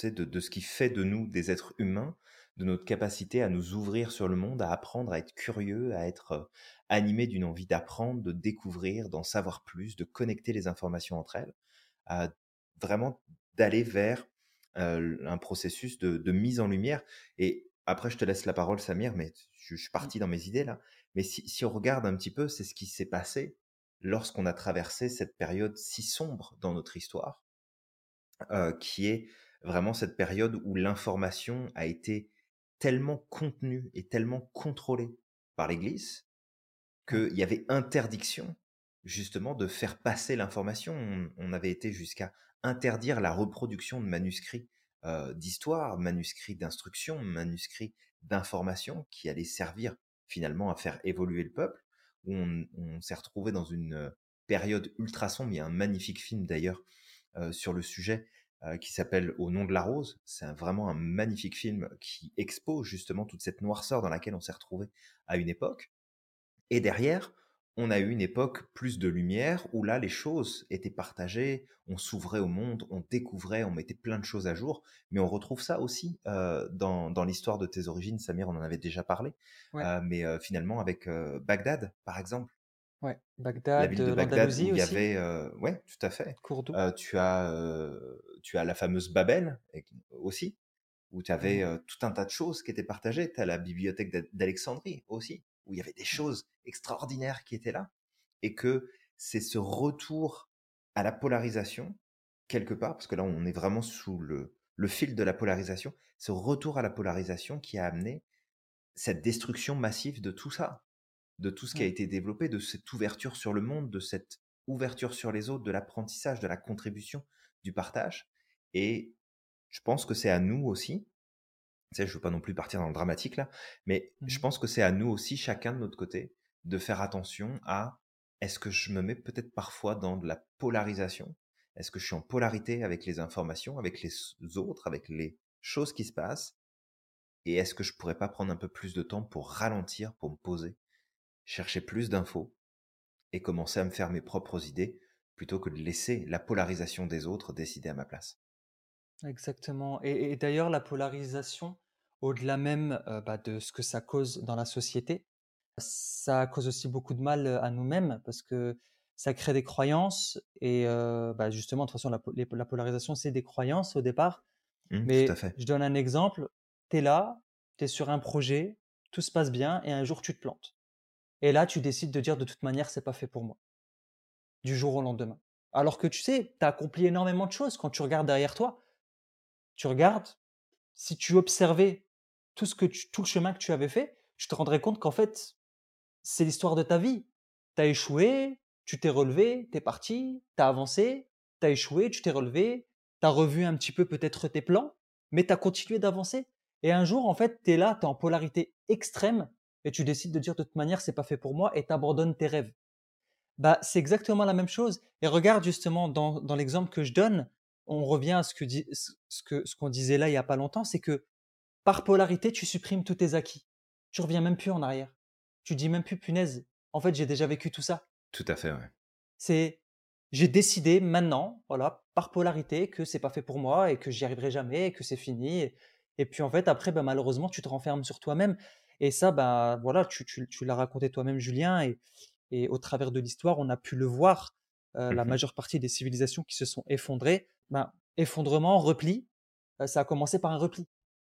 de, ce qui fait de nous des êtres humains, de notre capacité à nous ouvrir sur le monde, à apprendre, à être curieux, à être euh, animé d'une envie d'apprendre, de découvrir, d'en savoir plus, de connecter les informations entre elles, vraiment d'aller vers euh, un processus de, de mise en lumière. Et après, je te laisse la parole, Samir, mais je, je suis Mmh. parti dans mes idées là. Mais si, si on regarde un petit peu, c'est ce qui s'est passé lorsqu'on a traversé cette période si sombre dans notre histoire, euh, qui est vraiment cette période où l'information a été tellement contenue et tellement contrôlée par l'Église qu'il y avait interdiction justement de faire passer l'information. On, on avait été jusqu'à interdire la reproduction de manuscrits euh, d'histoire, manuscrits d'instruction, manuscrits d'information qui allaient servir finalement à faire évoluer le peuple. Où on, s'est retrouvé dans une période ultra sombre. Il y a un magnifique film d'ailleurs euh, sur le sujet euh, qui s'appelle Au nom de la rose. C'est vraiment un magnifique film qui expose justement toute cette noirceur dans laquelle on s'est retrouvé à une époque. Et derrière, on a eu une époque plus de lumière où là, les choses étaient partagées, on s'ouvrait au monde, on découvrait, on mettait plein de choses à jour. Mais on retrouve ça aussi euh, dans, dans l'histoire de tes origines, Samir, on en avait déjà parlé. Ouais. Euh, mais euh, finalement, avec Bagdad, par exemple, Ouais. la Bagdad, ville de Bagdad où il y aussi, avait, ouais, tout à fait. Tu as, tu as la fameuse Babel aussi, où tu avais euh, tout un tas de choses qui étaient partagées. Tu as la bibliothèque d'A- d'Alexandrie aussi, où il y avait des choses extraordinaires qui étaient là. Et que c'est ce retour à la polarisation, quelque part, parce que là, on est vraiment sous le, le fil de la polarisation, ce retour à la polarisation qui a amené cette destruction massive de tout ça, de tout ce qui a été développé, de cette ouverture sur le monde, de cette ouverture sur les autres, de l'apprentissage, de la contribution, du partage. Et je pense que c'est à nous aussi, sais, je veux pas non plus partir dans le dramatique là, mais je Mhm. pense que c'est à nous aussi, chacun de notre côté, de faire attention à est-ce que je me mets peut-être parfois dans de la polarisation? Est-ce que je suis en polarité avec les informations, avec les autres, avec les choses qui se passent? Et est-ce que je pourrais pas prendre un peu plus de temps pour ralentir, pour me poser, chercher plus d'infos et commencer à me faire mes propres idées plutôt que de laisser la polarisation des autres décider à ma place? Exactement. Et, et d'ailleurs, la polarisation, au-delà même euh, bah, de ce que ça cause dans la société, ça cause aussi beaucoup de mal euh, à nous-mêmes parce que ça crée des croyances et euh, bah, justement, de toute façon, la, po- les- la polarisation, c'est des croyances au départ. Tout à Mais fait. je donne un exemple, tu es là, tu es sur un projet, tout se passe bien et un jour tu te plantes. Et là, tu décides de dire de toute manière, c'est pas fait pour moi, du jour au lendemain. Alors que tu sais, tu as accompli énormément de choses quand tu regardes derrière toi. Tu regardes, si tu observais tout, ce que tout le chemin que tu avais fait, tu te rendrais compte qu'en fait, c'est l'histoire de ta vie. Tu as échoué, tu t'es relevé, tu es parti, tu as avancé, tu as échoué, tu t'es relevé, tu as revu un petit peu peut-être tes plans, mais tu as continué d'avancer. Et un jour, en fait, tu es là, tu es en polarité extrême et tu décides de dire de toute manière, c'est pas fait pour moi et tu abandonnes tes rêves. Bah, c'est exactement la même chose. Et regarde justement dans, dans l'exemple que je donne, on revient à ce que ce que ce qu'on disait là il y a pas longtemps, c'est que par polarité, tu supprimes tous tes acquis. Tu reviens même plus en arrière. Tu dis même plus punaise. En fait, j'ai déjà vécu tout ça. Tout à fait, ouais. C'est j'ai décidé maintenant, voilà, par polarité, que c'est pas fait pour moi et que j'y arriverai jamais et que c'est fini. Et, puis en fait, après, bah, malheureusement, tu te renfermes sur toi-même. Et ça, bah, voilà, tu, tu, tu l'as raconté toi-même, Julien, et, et au travers de l'histoire, on a pu le voir. Euh, la mmh majeure partie des civilisations qui se sont effondrées, ben, effondrement, repli, ça a commencé par un repli.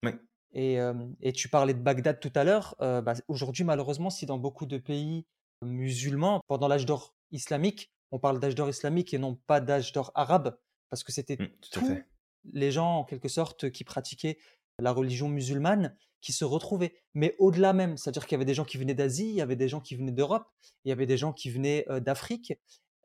Oui. Et, et, tu parlais de Bagdad tout à l'heure. Euh, bah, aujourd'hui, malheureusement, si dans beaucoup de pays musulmans, pendant l'âge d'or islamique, on parle d'âge d'or islamique et non pas d'âge d'or arabe, parce que c'était mmh, tous les gens, en quelque sorte, qui pratiquaient la religion musulmane, qui se retrouvaient. Mais au-delà même, c'est-à-dire qu'il y avait des gens qui venaient d'Asie, il y avait des gens qui venaient d'Europe, il y avait des gens qui venaient d'Afrique,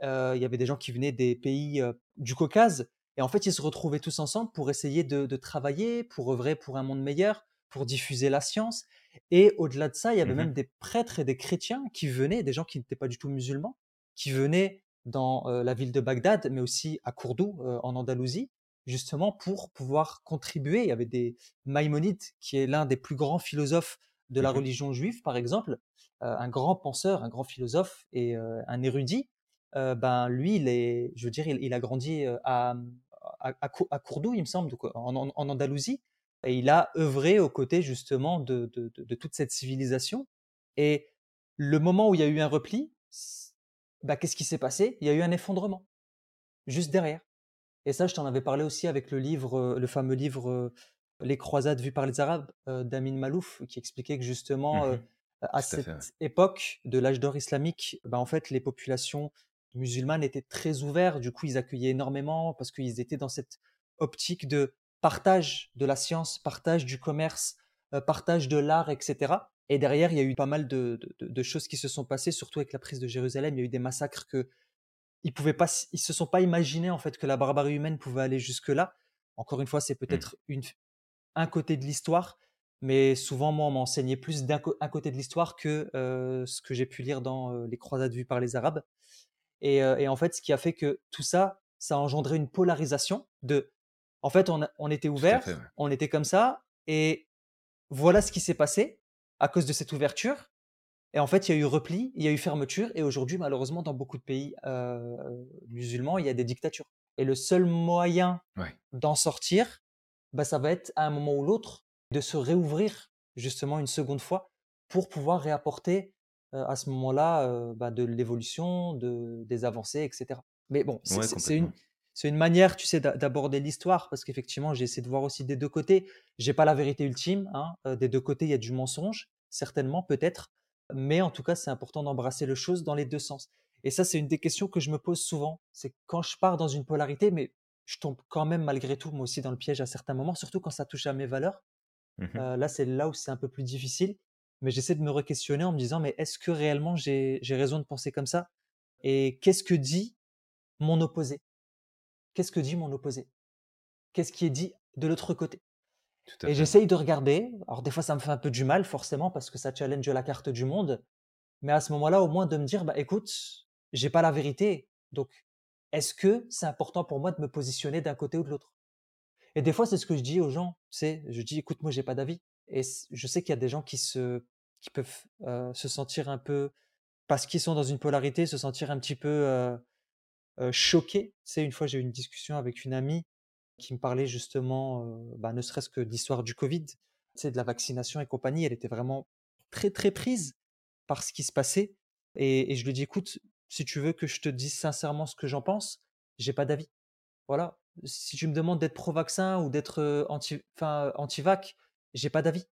il y avait des gens qui venaient des pays du Caucase. Et en fait, ils se retrouvaient tous ensemble pour essayer de, travailler, pour œuvrer pour un monde meilleur, pour diffuser la science. Et au-delà de ça, il y avait mmh même des prêtres et des chrétiens qui venaient, des gens qui n'étaient pas du tout musulmans, qui venaient dans la ville de Bagdad, mais aussi à Cordoue, en Andalousie, justement pour pouvoir contribuer. Il y avait des Maïmonides, qui est l'un des plus grands philosophes de la mmh religion juive, par exemple, un grand penseur, un grand philosophe et un érudit. ben lui, il est, je veux dire, il, a grandi à, à, Cordoue, il me semble, en, Andalousie, et il a œuvré aux côtés justement de, de, toute cette civilisation. Et le moment où il y a eu un repli, bah, qu'est-ce qui s'est passé? Il y a eu un effondrement, juste derrière. Et ça, je t'en avais parlé aussi avec le livre, le fameux livre Les croisades vues par les Arabes d'Amin Malouf, qui expliquait que justement, mmh à cette époque de l'âge d'or islamique, bah, en fait, les populations musulmanes étaient très ouverts. Du coup, ils accueillaient énormément parce qu'ils étaient dans cette optique de partage de la science, partage du commerce, partage de l'art, etc. Et derrière, il y a eu pas mal de, choses qui se sont passées, surtout avec la prise de Jérusalem. Il y a eu des massacres que ils pouvaient pas, ils se sont pas imaginés en fait que la barbarie humaine pouvait aller jusque là. Encore une fois, c'est mmh. peut-être un côté de l'histoire, mais souvent moi on m'enseignait plus d'un côté de l'histoire que ce que j'ai pu lire dans les croisades vues par les Arabes. Et, en fait, ce qui a fait que tout ça, ça a engendré une polarisation de, en fait, on, on était ouvert, on était comme ça, et voilà ce qui s'est passé à cause de cette ouverture. Et en fait, il y a eu repli, il y a eu fermeture, et aujourd'hui, malheureusement, dans beaucoup de pays musulmans, il y a des dictatures. Et le seul moyen d'en sortir, bah, ça va être à un moment ou l'autre de se réouvrir justement une seconde fois pour pouvoir réapporter à ce moment-là bah, de l'évolution, de, des avancées, etc. Mais bon, c'est une, une, manière, tu sais, d'aborder l'histoire parce qu'effectivement, j'ai essayé de voir aussi des deux côtés. J'ai pas la vérité ultime. Hein, des deux côtés, il y a du mensonge, certainement, peut-être. Mais en tout cas, c'est important d'embrasser le chose dans les deux sens. Et ça, c'est une des questions que je me pose souvent. C'est quand je pars dans une polarité, mais je tombe quand même malgré tout, moi aussi, dans le piège à certains moments, surtout quand ça touche à mes valeurs. Mmh là, c'est là où c'est un peu plus difficile. Mais j'essaie de me re-questionner en me disant, mais est-ce que réellement j'ai raison de penser comme ça? Et qu'est-ce que dit mon opposé? Qu'est-ce que dit mon opposé? Qu'est-ce qui est dit de l'autre côté? Et j'essaye de regarder. Alors des fois, ça me fait un peu du mal, forcément, parce que ça challenge la carte du monde. Mais à ce moment-là, au moins de me dire, bah écoute, j'ai pas la vérité. Donc, est-ce que c'est important pour moi de me positionner d'un côté ou de l'autre? Et des fois, c'est ce que je dis aux gens. C'est, je dis, écoute, moi, j'ai pas d'avis. Et je sais qu'il y a des gens qui se, qui peuvent se sentir un peu, parce qu'ils sont dans une polarité, se sentir un petit peu euh, euh, choqués. Tu sais, une fois, j'ai eu une discussion avec une amie qui me parlait justement, bah, ne serait-ce que de l'histoire du Covid, de la vaccination et compagnie. Elle était vraiment très, très prise par ce qui se passait. Et, je lui dis, écoute, si tu veux que je te dise sincèrement ce que j'en pense, j'ai pas d'avis. Voilà. Si tu me demandes d'être pro-vaccin ou d'être anti, enfin, anti-vac, j'ai pas d'avis.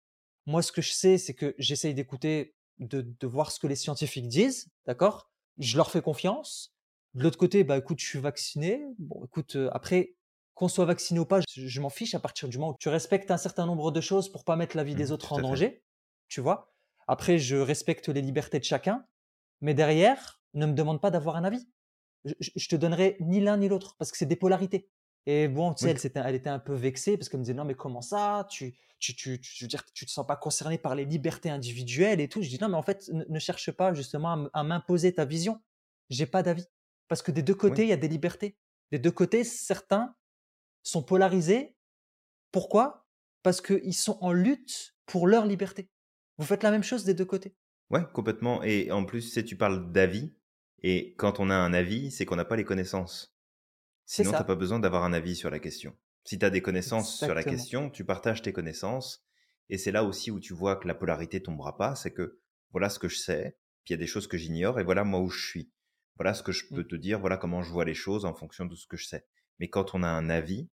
Moi, ce que je sais, c'est que j'essaye d'écouter de, de voir ce que les scientifiques disent, d'accord? Je leur fais confiance. De l'autre côté, bah écoute, je suis vacciné. Bon, écoute, euh, après, qu'on soit vacciné ou pas, je, je m'en fiche à partir du moment où tu respectes un certain nombre de choses pour pas mettre la vie des Mmh, autres tout en fait. danger, tu vois? Après, je respecte les libertés de chacun, mais derrière, ne me demande pas d'avoir un avis. Je, je- je te donnerai ni l'un ni l'autre parce que c'est des polarités. Et bon, tu sais, Oui, elle, était un peu vexée parce qu'elle me disait non, mais comment ça? Tu, tu, tu, tu, je veux dire, tu te sens pas concerné par les libertés individuelles et tout. Je dis non, mais en fait, ne, ne cherche pas justement à m'imposer ta vision. J'ai pas d'avis. Parce que des deux côtés, oui, il y a des libertés. Des deux côtés, certains sont polarisés. Pourquoi? Parce qu'ils sont en lutte pour leur liberté. Vous faites la même chose des deux côtés. ouais, complètement. Et en plus, tu sais, tu parles d'avis. Et quand on a un avis, c'est qu'on n'a pas les connaissances. C'est Sinon, tu n'as pas besoin d'avoir un avis sur la question. Si tu as des connaissances sur la question, tu partages tes connaissances. Et c'est là aussi où tu vois que la polarité tombera pas. C'est que voilà ce que je sais, puis il y a des choses que j'ignore, et voilà moi où je suis. Voilà ce que je Mm. peux te dire, voilà comment je vois les choses en fonction de ce que je sais. Mais quand on a un avis,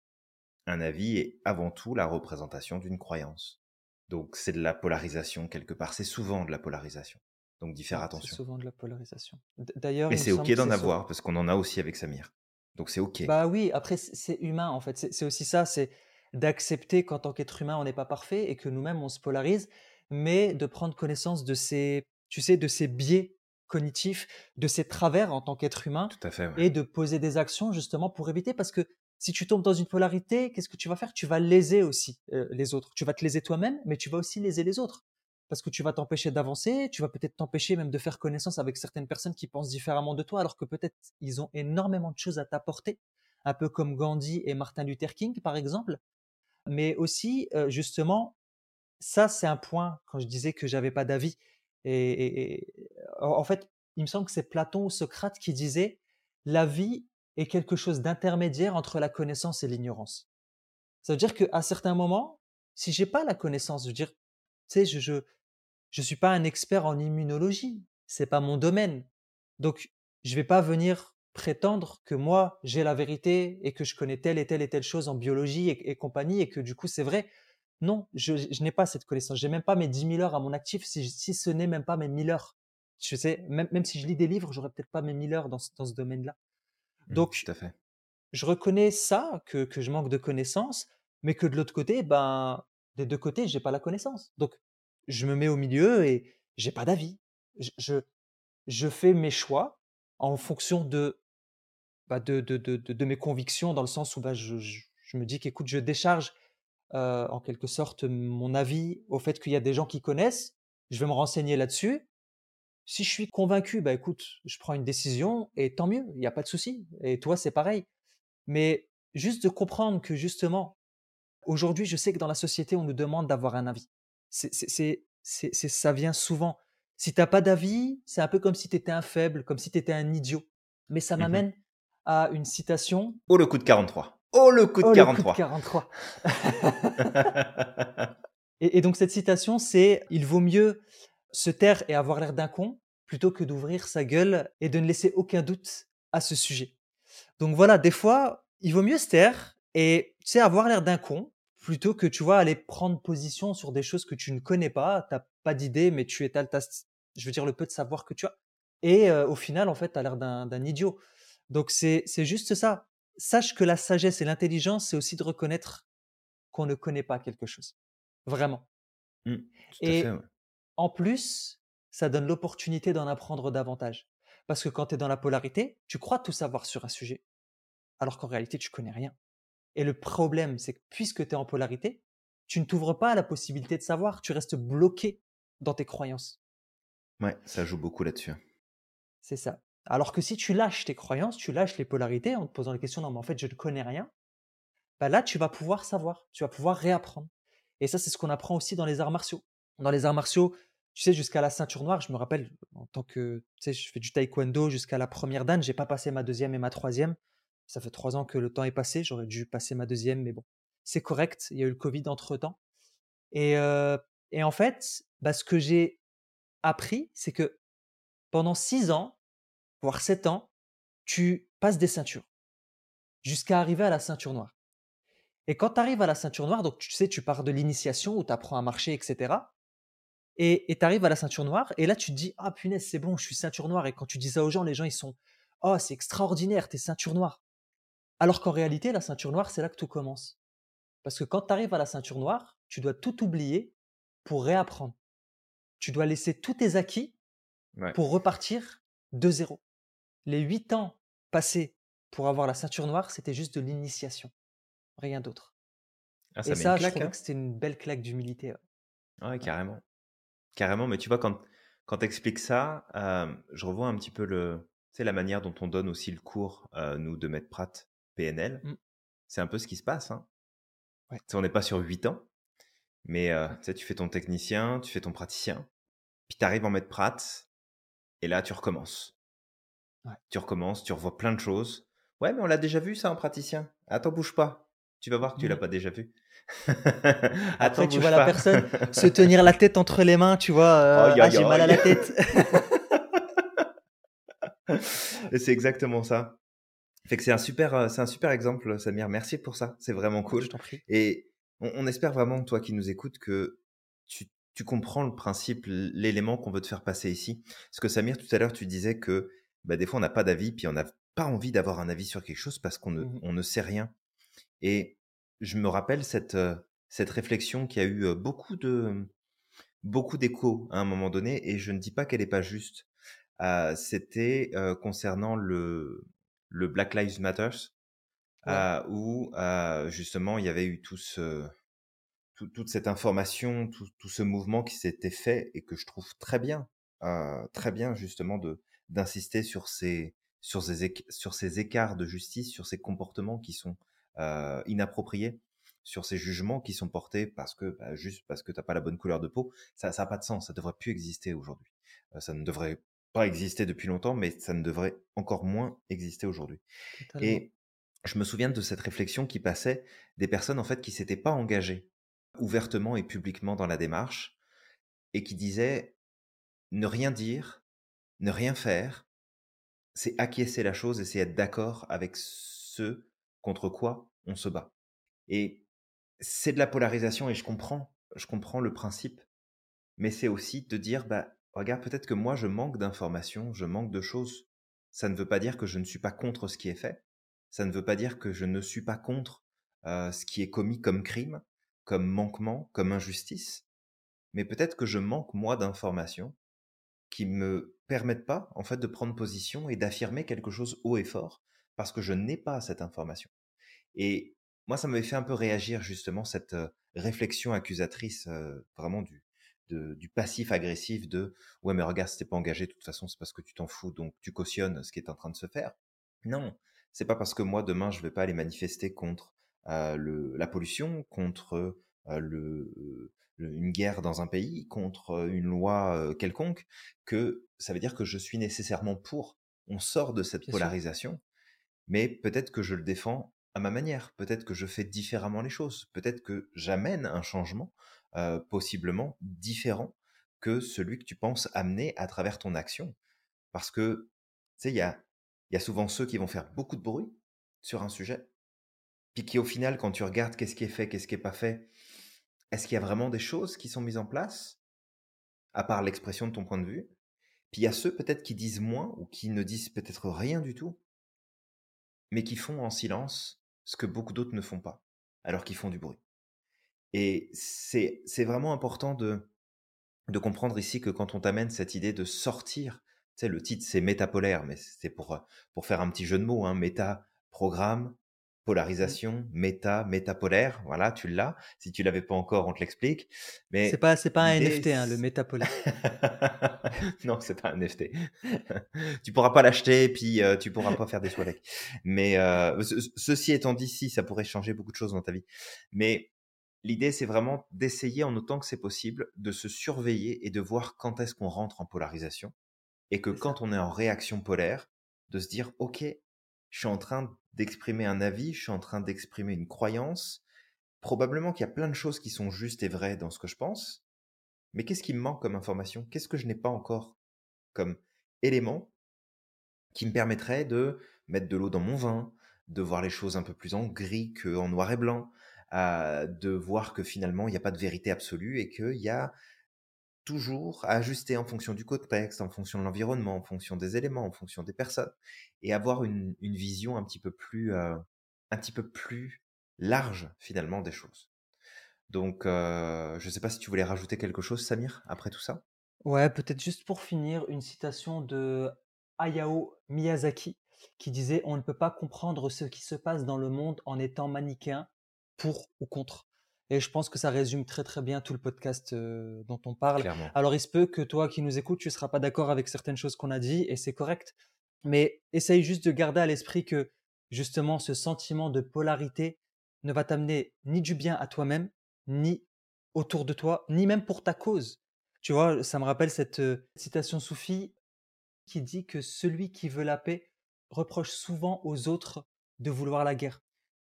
un avis est avant tout la représentation d'une croyance. Donc c'est de la polarisation quelque part. C'est souvent de la polarisation. Donc d'y faire c'est attention. souvent de la polarisation. D'ailleurs, Et c'est ok d'en c'est avoir, parce qu'on en a aussi avec Samir. Donc c'est ok. Bah oui, après, c'est humain en fait. C'est c'est aussi ça, c'est d'accepter qu'en tant qu'être humain, on n'est pas parfait et que nous-mêmes, on se polarise, mais de prendre connaissance de ces, tu sais, de ces biais cognitifs, de ces travers en tant qu'être humain Tout à fait, ouais. et de poser des actions justement pour éviter parce que si tu tombes dans une polarité, qu'est-ce que tu vas faire? Tu vas léser aussi euh, les autres. Tu vas te léser toi-même, mais tu vas aussi léser les autres. Parce que tu vas t'empêcher d'avancer, tu vas peut-être t'empêcher même de faire connaissance avec certaines personnes qui pensent différemment de toi, alors que peut-être ils ont énormément de choses à t'apporter, un peu comme Gandhi et Martin Luther King, par exemple. Mais aussi, euh, justement, ça, c'est un point quand je disais que j'avais pas d'avis. Et, en fait, il me semble que c'est Platon ou Socrate qui disait la vie est quelque chose d'intermédiaire entre la connaissance et l'ignorance. Ça veut dire qu'à certains moments, si j'ai pas la connaissance, je veux dire, tu sais, je, je suis pas un expert en immunologie, c'est pas mon domaine. Donc, je vais pas venir prétendre que moi, j'ai la vérité et que je connais telle et telle et telle chose en biologie et, et compagnie et que du coup, c'est vrai. Non, je, je n'ai pas cette connaissance. J'ai même pas mes 10 000 heures à mon actif, si, si ce n'est même pas mes 1000 heures. Je sais, même, même si je lis des livres, j'aurais peut-être pas mes 1000 heures dans, ce- dans ce domaine-là. Mm, Donc, tout à fait. je reconnais ça, que, que je manque de connaissances, mais que de l'autre côté, ben, des deux côtés, j'ai pas la connaissance. Donc, je me mets au milieu et j'ai pas d'avis. Je, je, fais mes choix en fonction de, bah, de, de, de, de- mes convictions, dans le sens où bah, je, je, me dis qu'écoute, je décharge en quelque sorte mon avis au fait qu'il y a des gens qui connaissent. Je vais me renseigner là-dessus. Si je suis convaincu, bah écoute, je prends une décision et tant mieux, il n'y a pas de souci. Et toi, c'est pareil. Mais juste de comprendre que justement, aujourd'hui, je sais que dans la société, on nous demande d'avoir un avis. C'est, ça vient souvent. Si t'as pas d'avis, c'est un peu comme si tu étais un faible, comme si tu étais un idiot. Mais ça Mhm. m'amène à une citation. Oh le coup de 43. Oh le coup de Oh, le coup de 43. 43. Et, et donc cette citation, c'est Il vaut mieux se taire et avoir l'air d'un con plutôt que d'ouvrir sa gueule et de ne laisser aucun doute à ce sujet. Donc voilà, des fois, il vaut mieux se taire et tu sais, avoir l'air d'un con plutôt que tu vois aller prendre position sur des choses que tu ne connais pas, t'as pas d'idée, mais tu étales ta, je veux dire le peu de savoir que tu as. Et euh, au final, en fait, tu as l'air d'un idiot. Donc c'est juste ça. Sache que la sagesse et l'intelligence, c'est aussi de reconnaître qu'on ne connaît pas quelque chose. Vraiment. Mm, à Et fait. ouais. en plus, ça donne l'opportunité d'en apprendre davantage. Parce que quand tu es dans la polarité, tu crois tout savoir sur un sujet, alors qu'en réalité, tu connais rien. Et le problème, c'est que puisque tu es en polarité, tu ne t'ouvres pas à la possibilité de savoir, tu restes bloqué dans tes croyances. Ouais, ça joue beaucoup là-dessus. C'est ça. Alors que si tu lâches tes croyances, tu lâches les polarités en te posant la question, non, mais en fait, je ne connais rien, bah là, tu vas pouvoir savoir, tu vas pouvoir réapprendre. Et ça, c'est ce qu'on apprend aussi dans les arts martiaux. Dans les arts martiaux, tu sais, jusqu'à la ceinture noire, je me rappelle, en tant que, tu sais, je fais du taekwondo jusqu'à la première dan, j'ai pas passé ma deuxième et ma troisième. Ça fait trois ans que le temps est passé, j'aurais dû passer ma deuxième, mais bon, c'est correct, il y a eu le Covid entre-temps. Et, euh, et en fait, bah, ce que j'ai appris, c'est que pendant six ans, voire sept ans, tu passes des ceintures jusqu'à arriver à la ceinture noire. Et quand tu arrives à la ceinture noire, donc tu sais, tu pars de l'initiation où tu apprends à marcher, etc. Et tu arrives à la ceinture noire, et là tu te dis, ah punaise, c'est bon, je suis ceinture noire. Et quand tu dis ça aux gens, les gens ils sont, oh c'est extraordinaire, t'es ceinture noire. Alors qu'en réalité, la ceinture noire, c'est là que tout commence. Parce que quand tu arrives à la ceinture noire, tu dois tout oublier pour réapprendre. Tu dois laisser tous tes acquis pour repartir de zéro. Les huit ans passés pour avoir la ceinture noire, c'était juste de l'initiation, rien d'autre. Ah, et ça, je trouvais hein. que c'était une belle claque d'humilité. Ouais. carrément. Carrément, mais tu vois, quand, quand tu expliques ça, je revois un petit peu le, la manière dont on donne aussi le cours, nous, de Maître Pratt, PNL. Mmh. C'est un peu ce qui se passe. Hein. On n'est pas sur 8 ans, mais tu fais ton technicien, tu fais ton praticien, puis tu arrives en Maître Pratt, et là, tu recommences. Tu recommences, tu revois plein de choses. Ouais, mais on l'a déjà vu ça en praticien. Attends, bouge pas. Tu vas voir que tu l'as mmh. pas déjà vu. Après, tu vois la personne se tenir la tête entre les mains, tu vois. ah, j'ai mal à la tête. c'est exactement ça. Fait que c'est un super, c'est un super exemple, Samir. Merci pour ça. C'est vraiment cool. Et on, espère vraiment, toi qui nous écoutes, que tu, tu comprends le principe, l'élément qu'on veut te faire passer ici. Parce que Samir, tout à l'heure, tu disais que bah, des fois, on n'a pas d'avis, puis on n'a pas envie d'avoir un avis sur quelque chose parce qu'on ne, mmh on ne sait rien. Et je me rappelle cette, cette réflexion qui a eu beaucoup de beaucoup d'écho à un moment donné, et je ne dis pas qu'elle n'est pas juste. C'était concernant le, le Black Lives Matter, où justement il y avait eu tout ce, toute cette information, tout, tout ce mouvement qui s'était fait et que je trouve très bien, très bien justement de d'insister sur ces sur ces sur ces écarts de justice, sur ces comportements qui sont euh, inappropriés, sur ces jugements qui sont portés parce que bah, juste parce que t'as pas la bonne couleur de peau, ça n'a pas de sens, ça devrait plus exister aujourd'hui. Euh, ça ne devrait pas exister depuis longtemps, mais ça ne devrait encore moins exister aujourd'hui. Et je me souviens de cette réflexion qui passait des personnes en fait qui s'étaient pas engagées ouvertement et publiquement dans la démarche et qui disaient ne rien dire, ne rien faire, c'est acquiescer la chose et c'est être d'accord avec ce contre quoi on se bat. Et c'est de la polarisation et je comprends, je comprends le principe, mais c'est aussi de dire, bah, regarde, peut-être que moi je manque d'informations, je manque de choses. Ça ne veut pas dire que je ne suis pas contre ce qui est fait. Ça ne veut pas dire que je ne suis pas contre ce qui est commis comme crime, comme manquement, comme injustice. Mais peut-être que je manque moi d'informations qui me permettent pas en fait de prendre position et d'affirmer quelque chose haut et fort parce que je n'ai pas cette information. Et moi, ça m'avait fait un peu réagir justement cette réflexion accusatrice vraiment du, du passif agressif de ouais mais regarde, si t'es pas engagé, de toute façon c'est parce que tu t'en fous, donc tu cautionnes ce qui est en train de se faire. Non, c'est pas parce que moi demain je vais pas aller manifester contre le, la pollution, contre le, une guerre dans un pays, contre une loi quelconque, que ça veut dire que je suis nécessairement pour. On sort de cette polarisation, mais peut-être que je le défends à ma manière, peut-être que je fais différemment les choses, peut-être que j'amène un changement possiblement différent que celui que tu penses amener à travers ton action. Parce que, tu sais, il y a, y a souvent ceux qui vont faire beaucoup de bruit sur un sujet, puis qui au final, quand tu regardes qu'est-ce qui est fait, qu'est-ce qui n'est pas fait, est-ce qu'il y a vraiment des choses qui sont mises en place, à part l'expression de ton point de vue? Puis il y a ceux peut-être qui disent moins ou qui ne disent peut-être rien du tout, mais qui font en silence ce que beaucoup d'autres ne font pas, alors qu'ils font du bruit. Et c'est vraiment important de, de comprendre ici que quand on t'amène cette idée de sortir, tu sais, le titre c'est métapolaire, mais c'est pour, pour faire un petit jeu de mots, hein, méta, programme, Mmh. polarisation, méta, métapolaire, voilà, tu l'as. Si tu l'avais pas encore, on te l'explique. Mais c'est pas, c'est pas un NFT, hein, le métapolaire. non, c'est pas un NFT. tu pourras pas l'acheter, puis euh, tu pourras pas faire des avec. Mais euh, ceci étant dit, si ça pourrait changer beaucoup de choses dans ta vie. Mais l'idée, c'est vraiment d'essayer en autant que c'est possible de se surveiller et de voir quand est-ce qu'on rentre en polarisation, et que quand on est en réaction polaire, de se dire, ok, je suis en train d'exprimer un avis, je suis en train d'exprimer une croyance. Probablement qu'il y a plein de choses qui sont justes et vraies dans ce que je pense, mais qu'est-ce qui me manque comme information? Qu'est-ce que je n'ai pas encore comme élément qui me permettrait de mettre de l'eau dans mon vin, de voir les choses un peu plus en gris qu'en noir et blanc, de voir que finalement il n'y a pas de vérité absolue et qu'il y a toujours à ajuster en fonction du contexte, en fonction de l'environnement, en fonction des éléments, en fonction des personnes, et avoir une, vision un petit peu plus, euh, un petit peu plus large finalement des choses. Donc, euh, je ne sais pas si tu voulais rajouter quelque chose, Samir, après tout ça. Ouais, peut-être juste pour finir, une citation de Hayao Miyazaki qui disait On ne peut pas comprendre ce qui se passe dans le monde en étant manichéen pour ou contre. Et je pense que ça résume très très bien tout le podcast euh, dont on parle. Clairement. Alors il se peut que toi qui nous écoutes, tu ne seras pas d'accord avec certaines choses qu'on a dit et c'est correct. Mais essaye juste de garder à l'esprit que justement ce sentiment de polarité ne va t'amener ni du bien à toi-même, ni autour de toi, ni même pour ta cause. Tu vois, ça me rappelle cette euh, citation soufie qui dit que celui qui veut la paix reproche souvent aux autres de vouloir la guerre.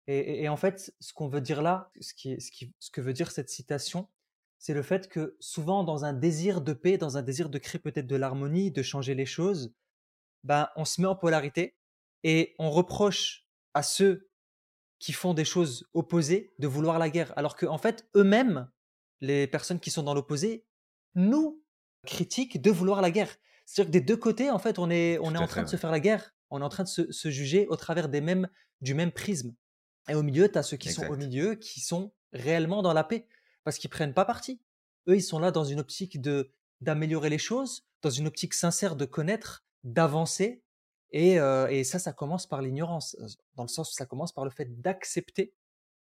Et, en fait, ce qu'on veut dire là, ce, qui ce, qui, ce que veut dire cette citation, c'est le fait que souvent dans un désir de paix, dans un désir de créer peut-être de l'harmonie, de changer les choses, ben, on se met en polarité et on reproche à ceux qui font des choses opposées de vouloir la guerre. Alors qu'en en fait, eux-mêmes, les personnes qui sont dans l'opposé, nous critiquent de vouloir la guerre. C'est-à-dire que des deux côtés, en fait, on est, on est en train de se faire la guerre. On est en train de se, juger au travers des mêmes, du même prisme. Et au milieu, tu as ceux qui sont au milieu, qui sont réellement dans la paix, parce qu'ils prennent pas parti. Eux, ils sont là dans une optique de d'améliorer les choses, dans une optique sincère de connaître, d'avancer. Et, euh, et ça, ça commence par l'ignorance, euh, dans le sens où ça commence par le fait d'accepter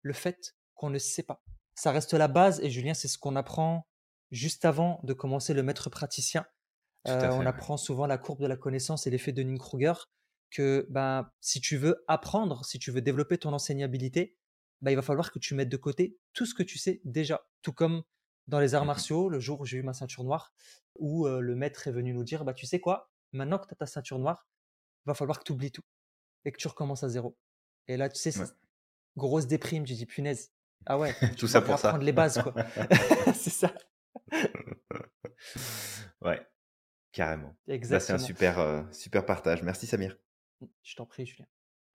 le fait qu'on ne sait pas. Ça reste la base, et Julien, c'est ce qu'on apprend juste avant de commencer le maître praticien. Euh, on apprend souvent la courbe de la connaissance et l'effet de Dunning-Kruger, que ben, si tu veux apprendre, si tu veux développer ton enseignabilité, ben, il va falloir que tu mettes de côté tout ce que tu sais déjà. Tout comme dans les arts mmh martiaux, le jour où j'ai eu ma ceinture noire, où euh, le maître est venu nous dire, bah, tu sais quoi, maintenant que tu as ta ceinture noire, il va falloir que tu oublies tout et que tu recommences à zéro. Et là, tu sais, grosse déprime, j'ai dit, punaise. Ah ouais, tout ça pour ça. les bases, quoi. c'est ça. ouais, carrément. Exactement. c'est un super, euh, super partage. Merci Samir. Je t'en prie, Julien.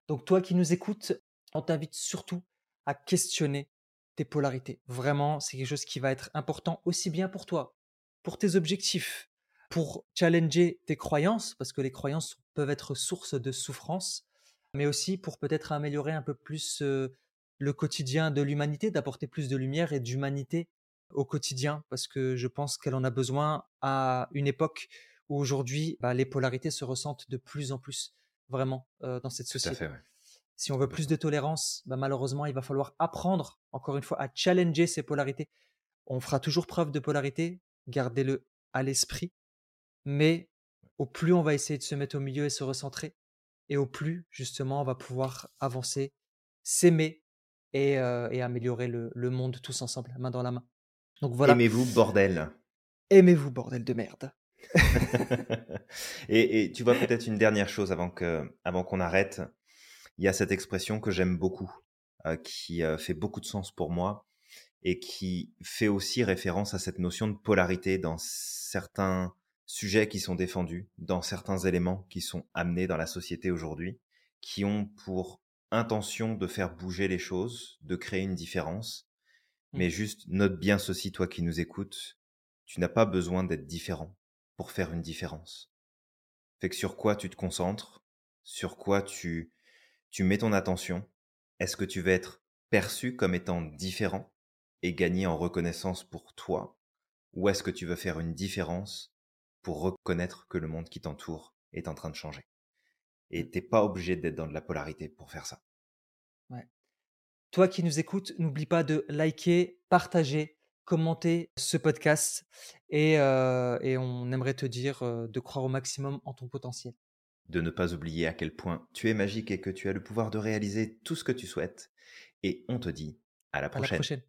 Donc toi qui nous écoutes, on t'invite surtout à questionner tes polarités. Vraiment, c'est quelque chose qui va être important aussi bien pour toi, pour tes objectifs, pour challenger tes croyances, parce que les croyances peuvent être source de souffrance, mais aussi pour peut-être améliorer un peu plus euh, le quotidien de l'humanité, d'apporter plus de lumière et d'humanité au quotidien, parce que je pense qu'elle en a besoin à une époque où aujourd'hui bah, les polarités se ressentent de plus en plus vraiment euh, dans cette société. Si on veut plus de tolérance, bah, malheureusement, il va falloir apprendre, encore une fois, à challenger ces polarités. On fera toujours preuve de polarité, gardez-le à l'esprit, mais au plus on va essayer de se mettre au milieu et se recentrer, et au plus, justement, on va pouvoir avancer, s'aimer et, euh, améliorer le monde tous ensemble, main dans la main. Aimez-vous, bordel? Aimez-vous, bordel de merde. et, tu vois, peut-être une dernière chose avant qu'on avant qu'on arrête. Il y a cette expression que j'aime beaucoup, euh, qui euh, fait beaucoup de sens pour moi et qui fait aussi référence à cette notion de polarité dans certains sujets qui sont défendus, dans certains éléments qui sont amenés dans la société aujourd'hui, qui ont pour intention de faire bouger les choses, de créer une différence mais mmh. juste note bien ceci, toi qui nous écoutes, tu n'as pas besoin d'être différent pour faire une différence. Fait que sur quoi tu te concentres, sur quoi tu, tu mets ton attention, est-ce que tu veux être perçu comme étant différent et gagner en reconnaissance pour toi, ou est-ce que tu veux faire une différence pour reconnaître que le monde qui t'entoure est en train de changer? Et mmh. t'es pas obligé d'être dans de la polarité pour faire ça. Ouais. Toi qui nous écoutes, n'oublie pas de liker, partager, commenter ce podcast et, euh, on aimerait te dire euh, de croire au maximum en ton potentiel. De ne pas oublier à quel point tu es magique et que tu as le pouvoir de réaliser tout ce que tu souhaites. Et on te dit à la prochaine.